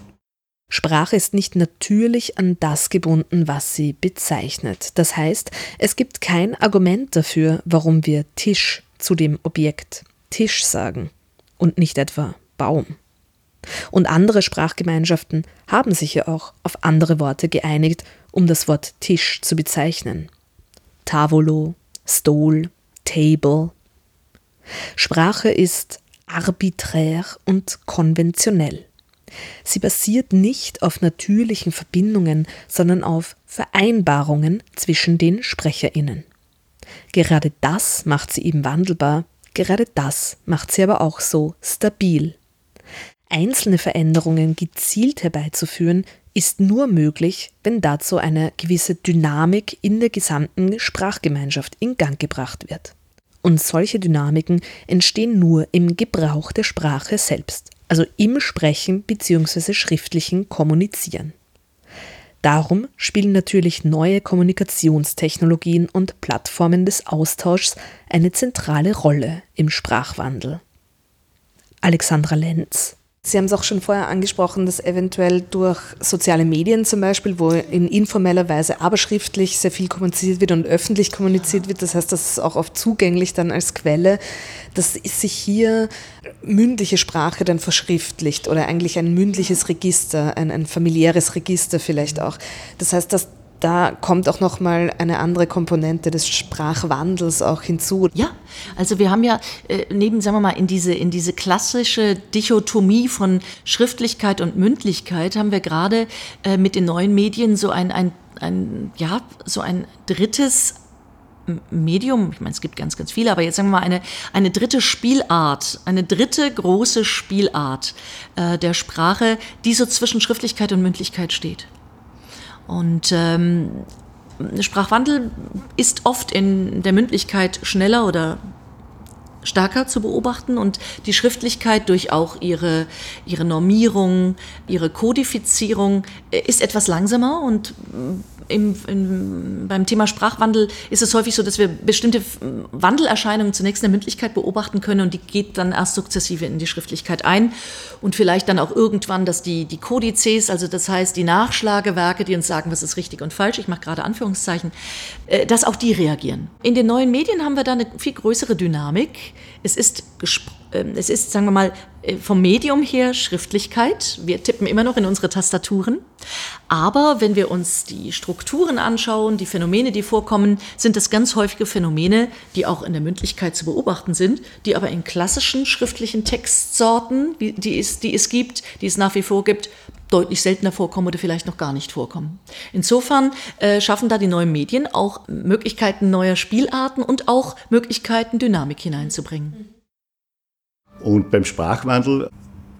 Sprache ist nicht natürlich an das gebunden, was sie bezeichnet. Das heißt, es gibt kein Argument dafür, warum wir Tisch zu dem Objekt Tisch sagen und nicht etwa Baum. Und andere Sprachgemeinschaften haben sich ja auch auf andere Worte geeinigt, um das Wort Tisch zu bezeichnen. Tavolo, Stol, Table. Sprache ist arbiträr und konventionell. Sie basiert nicht auf natürlichen Verbindungen, sondern auf Vereinbarungen zwischen den Sprecherinnen. Gerade das macht sie eben wandelbar, gerade das macht sie aber auch so stabil. Einzelne Veränderungen gezielt herbeizuführen, ist nur möglich, wenn dazu eine gewisse Dynamik in der gesamten Sprachgemeinschaft in Gang gebracht wird. Und solche Dynamiken entstehen nur im Gebrauch der Sprache selbst also im Sprechen bzw. schriftlichen Kommunizieren. Darum spielen natürlich neue Kommunikationstechnologien und Plattformen des Austauschs eine zentrale Rolle im Sprachwandel. Alexandra Lenz Sie haben es auch schon vorher angesprochen, dass eventuell durch soziale Medien zum Beispiel, wo in informeller Weise, aber schriftlich sehr viel kommuniziert wird und öffentlich kommuniziert wird, das heißt, das ist auch oft zugänglich dann als Quelle, dass sich hier mündliche Sprache dann verschriftlicht oder eigentlich ein mündliches Register, ein, ein familiäres Register vielleicht auch. Das heißt, dass da kommt auch noch mal eine andere Komponente des Sprachwandels auch hinzu. Ja, also wir haben ja äh, neben sagen wir mal in diese in diese klassische Dichotomie von Schriftlichkeit und Mündlichkeit haben wir gerade äh, mit den neuen Medien so ein ein, ein ja so ein drittes Medium, ich meine, es gibt ganz, ganz viele, aber jetzt sagen wir mal eine, eine dritte Spielart, eine dritte große Spielart äh, der Sprache, die so zwischen Schriftlichkeit und Mündlichkeit steht. Und ähm, Sprachwandel ist oft in der Mündlichkeit schneller oder stärker zu beobachten und die Schriftlichkeit durch auch ihre, ihre Normierung, ihre Kodifizierung äh, ist etwas langsamer und im, im, beim Thema Sprachwandel ist es häufig so, dass wir bestimmte Wandelerscheinungen zunächst in der Mündlichkeit beobachten können und die geht dann erst sukzessive in die Schriftlichkeit ein und vielleicht dann auch irgendwann, dass die, die Kodizes, also das heißt die Nachschlagewerke, die uns sagen, was ist richtig und falsch, ich mache gerade Anführungszeichen, äh, dass auch die reagieren. In den neuen Medien haben wir da eine viel größere Dynamik. Es ist gesprochen es ist, sagen wir mal, äh, vom Medium her Schriftlichkeit. Wir tippen immer noch in unsere Tastaturen. Aber wenn wir uns die Strukturen anschauen, die Phänomene, die vorkommen, sind das ganz häufige Phänomene, die auch in der Mündlichkeit zu beobachten sind, die aber in klassischen schriftlichen Textsorten, die es, die es gibt, die es nach wie vor gibt, deutlich seltener vorkommen oder vielleicht noch gar nicht vorkommen. Insofern äh, schaffen da die neuen Medien auch Möglichkeiten neuer Spielarten und auch Möglichkeiten, Dynamik hineinzubringen. Und beim Sprachwandel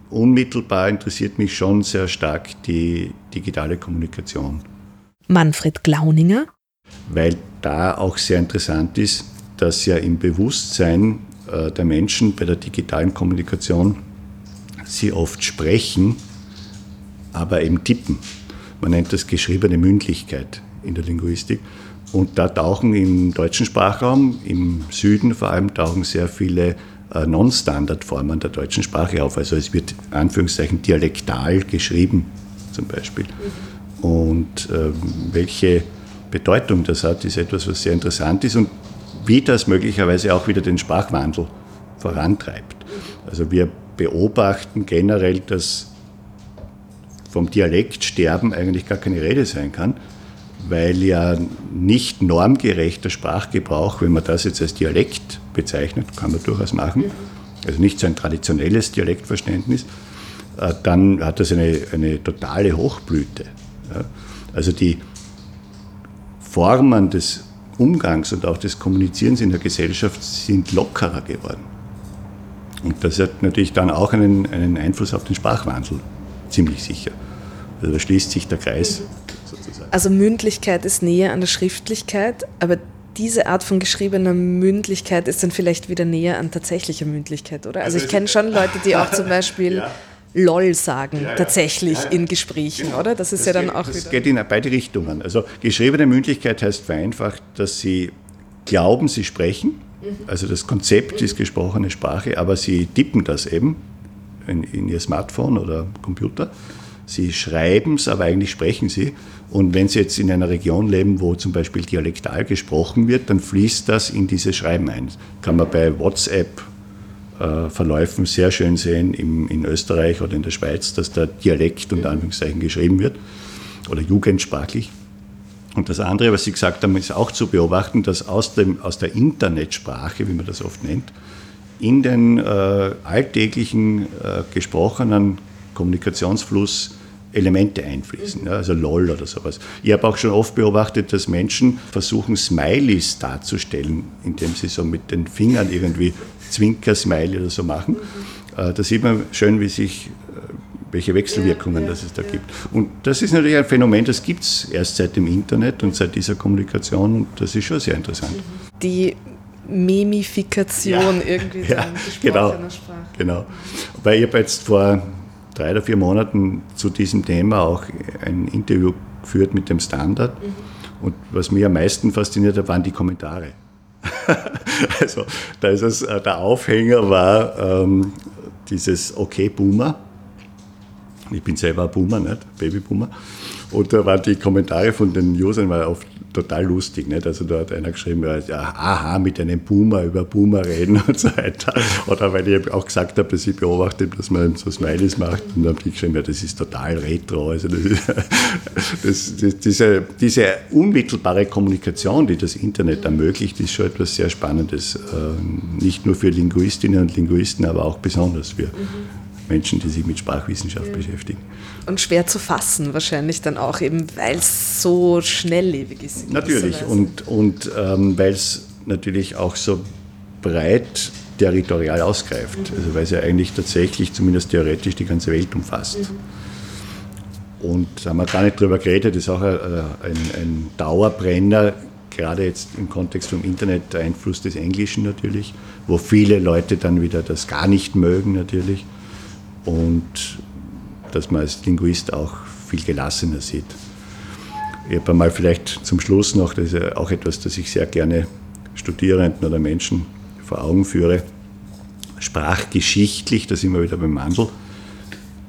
unmittelbar interessiert mich schon sehr stark die digitale Kommunikation. Manfred Glauninger. Weil da auch sehr interessant ist, dass ja im Bewusstsein äh, der Menschen bei der digitalen Kommunikation sie oft sprechen, aber eben tippen. Man nennt das geschriebene Mündlichkeit in der Linguistik. Und da tauchen im deutschen Sprachraum, im Süden vor allem, tauchen sehr viele Non-Standard-Formen der deutschen Sprache auf. Also es wird Anführungszeichen dialektal geschrieben zum Beispiel. Und äh, welche Bedeutung das hat, ist etwas, was sehr interessant ist und wie das möglicherweise auch wieder den Sprachwandel vorantreibt. Also wir beobachten generell, dass vom Dialektsterben eigentlich gar keine Rede sein kann, weil ja nicht normgerechter Sprachgebrauch, wenn man das jetzt als Dialekt bezeichnet, kann man durchaus machen, also nicht so ein traditionelles Dialektverständnis, äh, dann hat das eine, eine totale Hochblüte. Also die Formen des Umgangs und auch des Kommunizierens in der Gesellschaft sind lockerer geworden. Und das hat natürlich dann auch einen, einen Einfluss auf den Sprachwandel, ziemlich sicher. Also da schließt sich der Kreis. Also Mündlichkeit ist näher an der Schriftlichkeit, aber diese Art von geschriebener Mündlichkeit ist dann vielleicht wieder näher an tatsächlicher Mündlichkeit, oder? Also, also ich kenne schon Leute, die auch zum Beispiel ja. LOL sagen, ja, ja. tatsächlich in Gesprächen, genau. oder? Das ist das ja dann geht, auch das wieder. geht in beide Richtungen. Also geschriebene Mündlichkeit heißt vereinfacht, dass sie glauben, sie sprechen. Mhm. Also das Konzept ist gesprochene Sprache, aber sie tippen das eben in, in ihr Smartphone oder Computer. Sie schreiben es, aber eigentlich sprechen sie. Und wenn Sie jetzt in einer Region leben, wo zum Beispiel dialektal gesprochen wird, dann fließt das in dieses Schreiben ein. Kann man bei WhatsApp äh, sehr schön sehen in Österreich oder in der Schweiz, dass da Dialekt unter Anführungszeichen geschrieben wird oder jugendsprachlich. Und das andere, was Sie gesagt haben, ist auch zu beobachten, dass aus, dem, aus der Internetsprache, wie man das oft nennt, in den äh, alltäglichen äh, gesprochenen Kommunikationsfluss Elemente einfließen, ja, also LOL oder sowas. Ich habe auch schon oft beobachtet, dass Menschen versuchen, Smileys darzustellen, indem sie so mit den Fingern irgendwie Zwinker-Smiley oder so machen. Äh, da sieht man schön, wie sich, äh, welche Wechselwirkungen ja, ja, das es da ja. gibt. Und das ist natürlich ein Phänomen, das gibt es erst seit dem Internet und seit dieser Kommunikation und das ist schon sehr interessant. Die Memifikation irgendwie ja, genau, Sprache. Genau. Weil ich habe jetzt vor drei oder vier Monaten zu diesem Thema auch ein Interview geführt mit dem Standard. Mhm. Und was mir am meisten fasziniert hat, waren die Kommentare. also da ist es, äh, der Aufhänger war ähm, dieses Okay Boomer. Ich bin selber ein Boomer, nicht? Babyboomer. Und da waren die Kommentare von den Usern war oft total lustig. Nicht? Also da hat einer geschrieben, ja, aha, mit einem Boomer über Boomer reden und so weiter. Oder weil ich auch gesagt habe, dass ich beobachte, dass man so Smileys macht und dann habe ich geschrieben, ja, das ist total retro. Also das ist, das, das, diese, diese unmittelbare Kommunikation, die das Internet ermöglicht, ist schon etwas sehr Spannendes. Äh, nicht nur für Linguistinnen und Linguisten, aber auch besonders für Menschen, die sich mit Sprachwissenschaft beschäftigen. Und schwer zu fassen wahrscheinlich dann auch, eben weil es so schnelllebig ist. Natürlich und, und ähm, weil es natürlich auch so breit territorial ausgreift, mhm. also weil es ja eigentlich tatsächlich, zumindest theoretisch, die ganze Welt umfasst. Mhm. Und da haben wir gar nicht drüber geredet, das ist auch ein, ein, ein Dauerbrenner, gerade jetzt im Kontext vom Internet, der Einfluss des Englischen natürlich, wo viele Leute dann wieder das gar nicht mögen natürlich und dass man als Linguist auch viel gelassener sieht. Ich habe einmal vielleicht zum Schluss noch, das ist ja auch etwas, das ich sehr gerne Studierenden oder Menschen vor Augen führe. Sprachgeschichtlich, da sind wir wieder beim Mandel,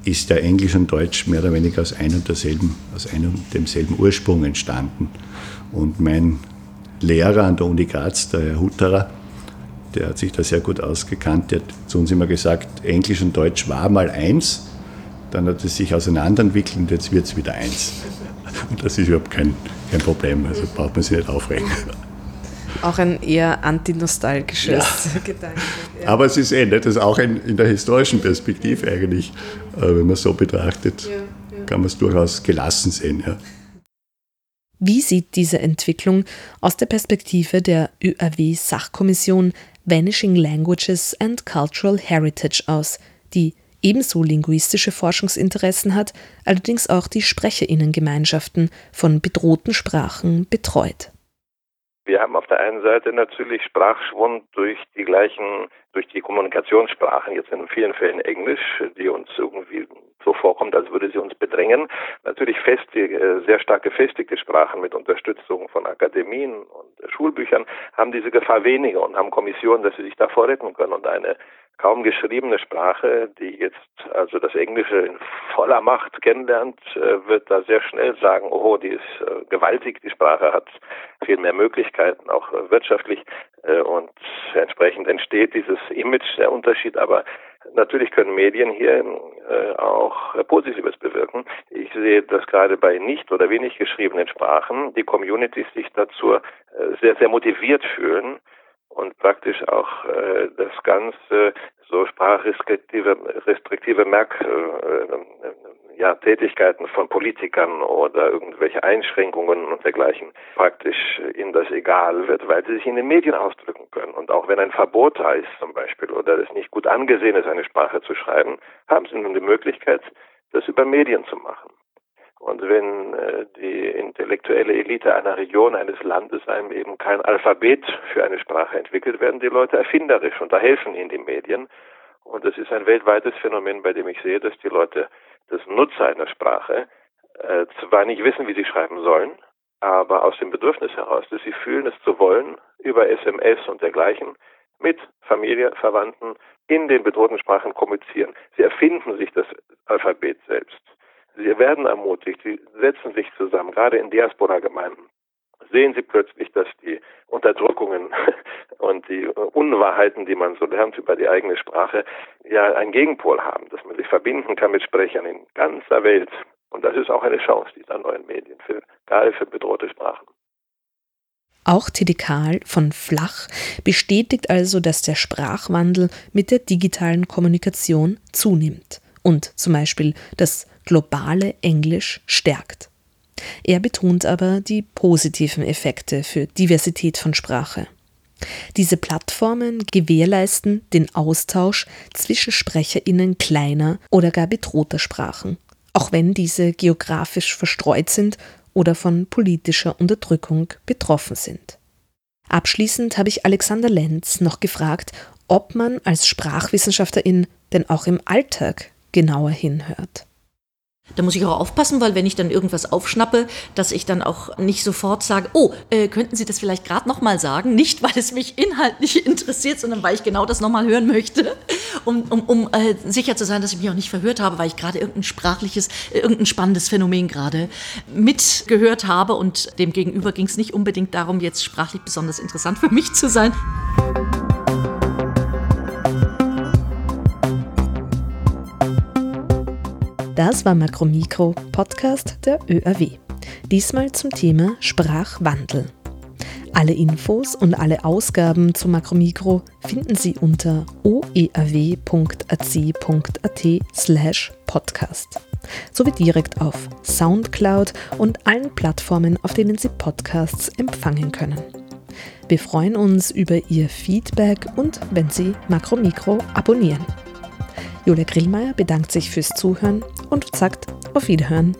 ist der Englisch und Deutsch mehr oder weniger aus einem und derselben, aus einem demselben Ursprung entstanden. Und mein Lehrer an der Uni Graz, der Herr Hutterer, der hat sich da sehr gut ausgekannt. Der hat zu uns immer gesagt, Englisch und Deutsch war mal eins, dann hat es sich auseinanderentwickelt und jetzt wird es wieder eins. Und das ist überhaupt kein, kein Problem, also braucht man sich nicht aufregen. Auch ein eher antinostalgisches ja. Gedanke. Ja. Aber es ist eh, das ist auch in, in der historischen Perspektive eigentlich, äh, wenn man es so betrachtet, ja, kann man es durchaus gelassen sehen. Ja. Wie sieht diese Entwicklung aus der Perspektive der ÖAW-Sachkommission Vanishing Languages and Cultural Heritage aus, die ebenso linguistische Forschungsinteressen hat, allerdings auch die Sprecherinnengemeinschaften von bedrohten Sprachen betreut. Wir haben auf der einen Seite natürlich Sprachschwund durch die gleichen, durch die Kommunikationssprachen, jetzt in vielen Fällen Englisch, die uns irgendwie so vorkommt, als würde sie uns bedrängen. Natürlich festige, äh, sehr stark gefestigte Sprachen mit Unterstützung von Akademien und Schulbüchern haben diese Gefahr weniger und haben Kommissionen, dass sie sich davor retten können. Und eine kaum geschriebene Sprache, die jetzt also das Englische in voller Macht kennenlernt, äh, wird da sehr schnell sagen, oh, die ist äh, gewaltig, die Sprache hat viel mehr Möglichkeiten, auch wirtschaftlich und entsprechend entsteht dieses Image, der Unterschied, aber Natürlich können Medien hier äh, auch Positives bewirken. Ich sehe, dass gerade bei nicht oder wenig geschriebenen Sprachen die Communities sich dazu äh, sehr, sehr motiviert fühlen und praktisch auch äh, das Ganze so sprachrestriktive restriktive Merk, äh, ja, Tätigkeiten von Politikern oder irgendwelche Einschränkungen und dergleichen praktisch ihnen das egal wird, weil sie sich in den Medien ausdrücken können. Und auch wenn ein Verbot da ist zum Beispiel oder es nicht gut angesehen ist, eine Sprache zu schreiben, haben sie nun die Möglichkeit, das über Medien zu machen. Und wenn äh, die intellektuelle Elite einer Region, eines Landes einem eben kein Alphabet für eine Sprache entwickelt, werden die Leute erfinderisch und da helfen ihnen die Medien. Und das ist ein weltweites Phänomen, bei dem ich sehe, dass die Leute, das Nutzer einer Sprache, äh, zwar nicht wissen, wie sie schreiben sollen, aber aus dem Bedürfnis heraus, dass sie fühlen, es zu wollen, über SMS und dergleichen mit Familie, Verwandten in den bedrohten Sprachen kommunizieren. Sie erfinden sich das Alphabet selbst. Sie werden ermutigt, sie setzen sich zusammen, gerade in Diaspora-Gemeinden. Sehen Sie plötzlich, dass die Unterdrückungen und die Unwahrheiten, die man so lernt über die eigene Sprache, ja einen Gegenpol haben, dass man sich verbinden kann mit Sprechern in ganzer Welt. Und das ist auch eine Chance dieser neuen Medien, für, gerade für bedrohte Sprachen. Auch Tidikal von Flach bestätigt also, dass der Sprachwandel mit der digitalen Kommunikation zunimmt und zum Beispiel das globale Englisch stärkt. Er betont aber die positiven Effekte für Diversität von Sprache. Diese Plattformen gewährleisten den Austausch zwischen Sprecherinnen kleiner oder gar bedrohter Sprachen, auch wenn diese geografisch verstreut sind oder von politischer Unterdrückung betroffen sind. Abschließend habe ich Alexander Lenz noch gefragt, ob man als Sprachwissenschaftlerin denn auch im Alltag genauer hinhört. Da muss ich auch aufpassen, weil wenn ich dann irgendwas aufschnappe, dass ich dann auch nicht sofort sage, oh, äh, könnten Sie das vielleicht gerade nochmal sagen? Nicht, weil es mich inhaltlich interessiert, sondern weil ich genau das nochmal hören möchte, um, um, um äh, sicher zu sein, dass ich mich auch nicht verhört habe, weil ich gerade irgendein sprachliches, irgendein spannendes Phänomen gerade mitgehört habe und dem Gegenüber ging es nicht unbedingt darum, jetzt sprachlich besonders interessant für mich zu sein. Das war Makromikro, Podcast der ÖRW. Diesmal zum Thema Sprachwandel. Alle Infos und alle Ausgaben zu Makromikro finden Sie unter oerw.ac.at slash podcast sowie direkt auf Soundcloud und allen Plattformen, auf denen Sie Podcasts empfangen können. Wir freuen uns über Ihr Feedback und wenn Sie Makromikro abonnieren. Julia Grillmeier bedankt sich fürs Zuhören und sagt auf Wiederhören.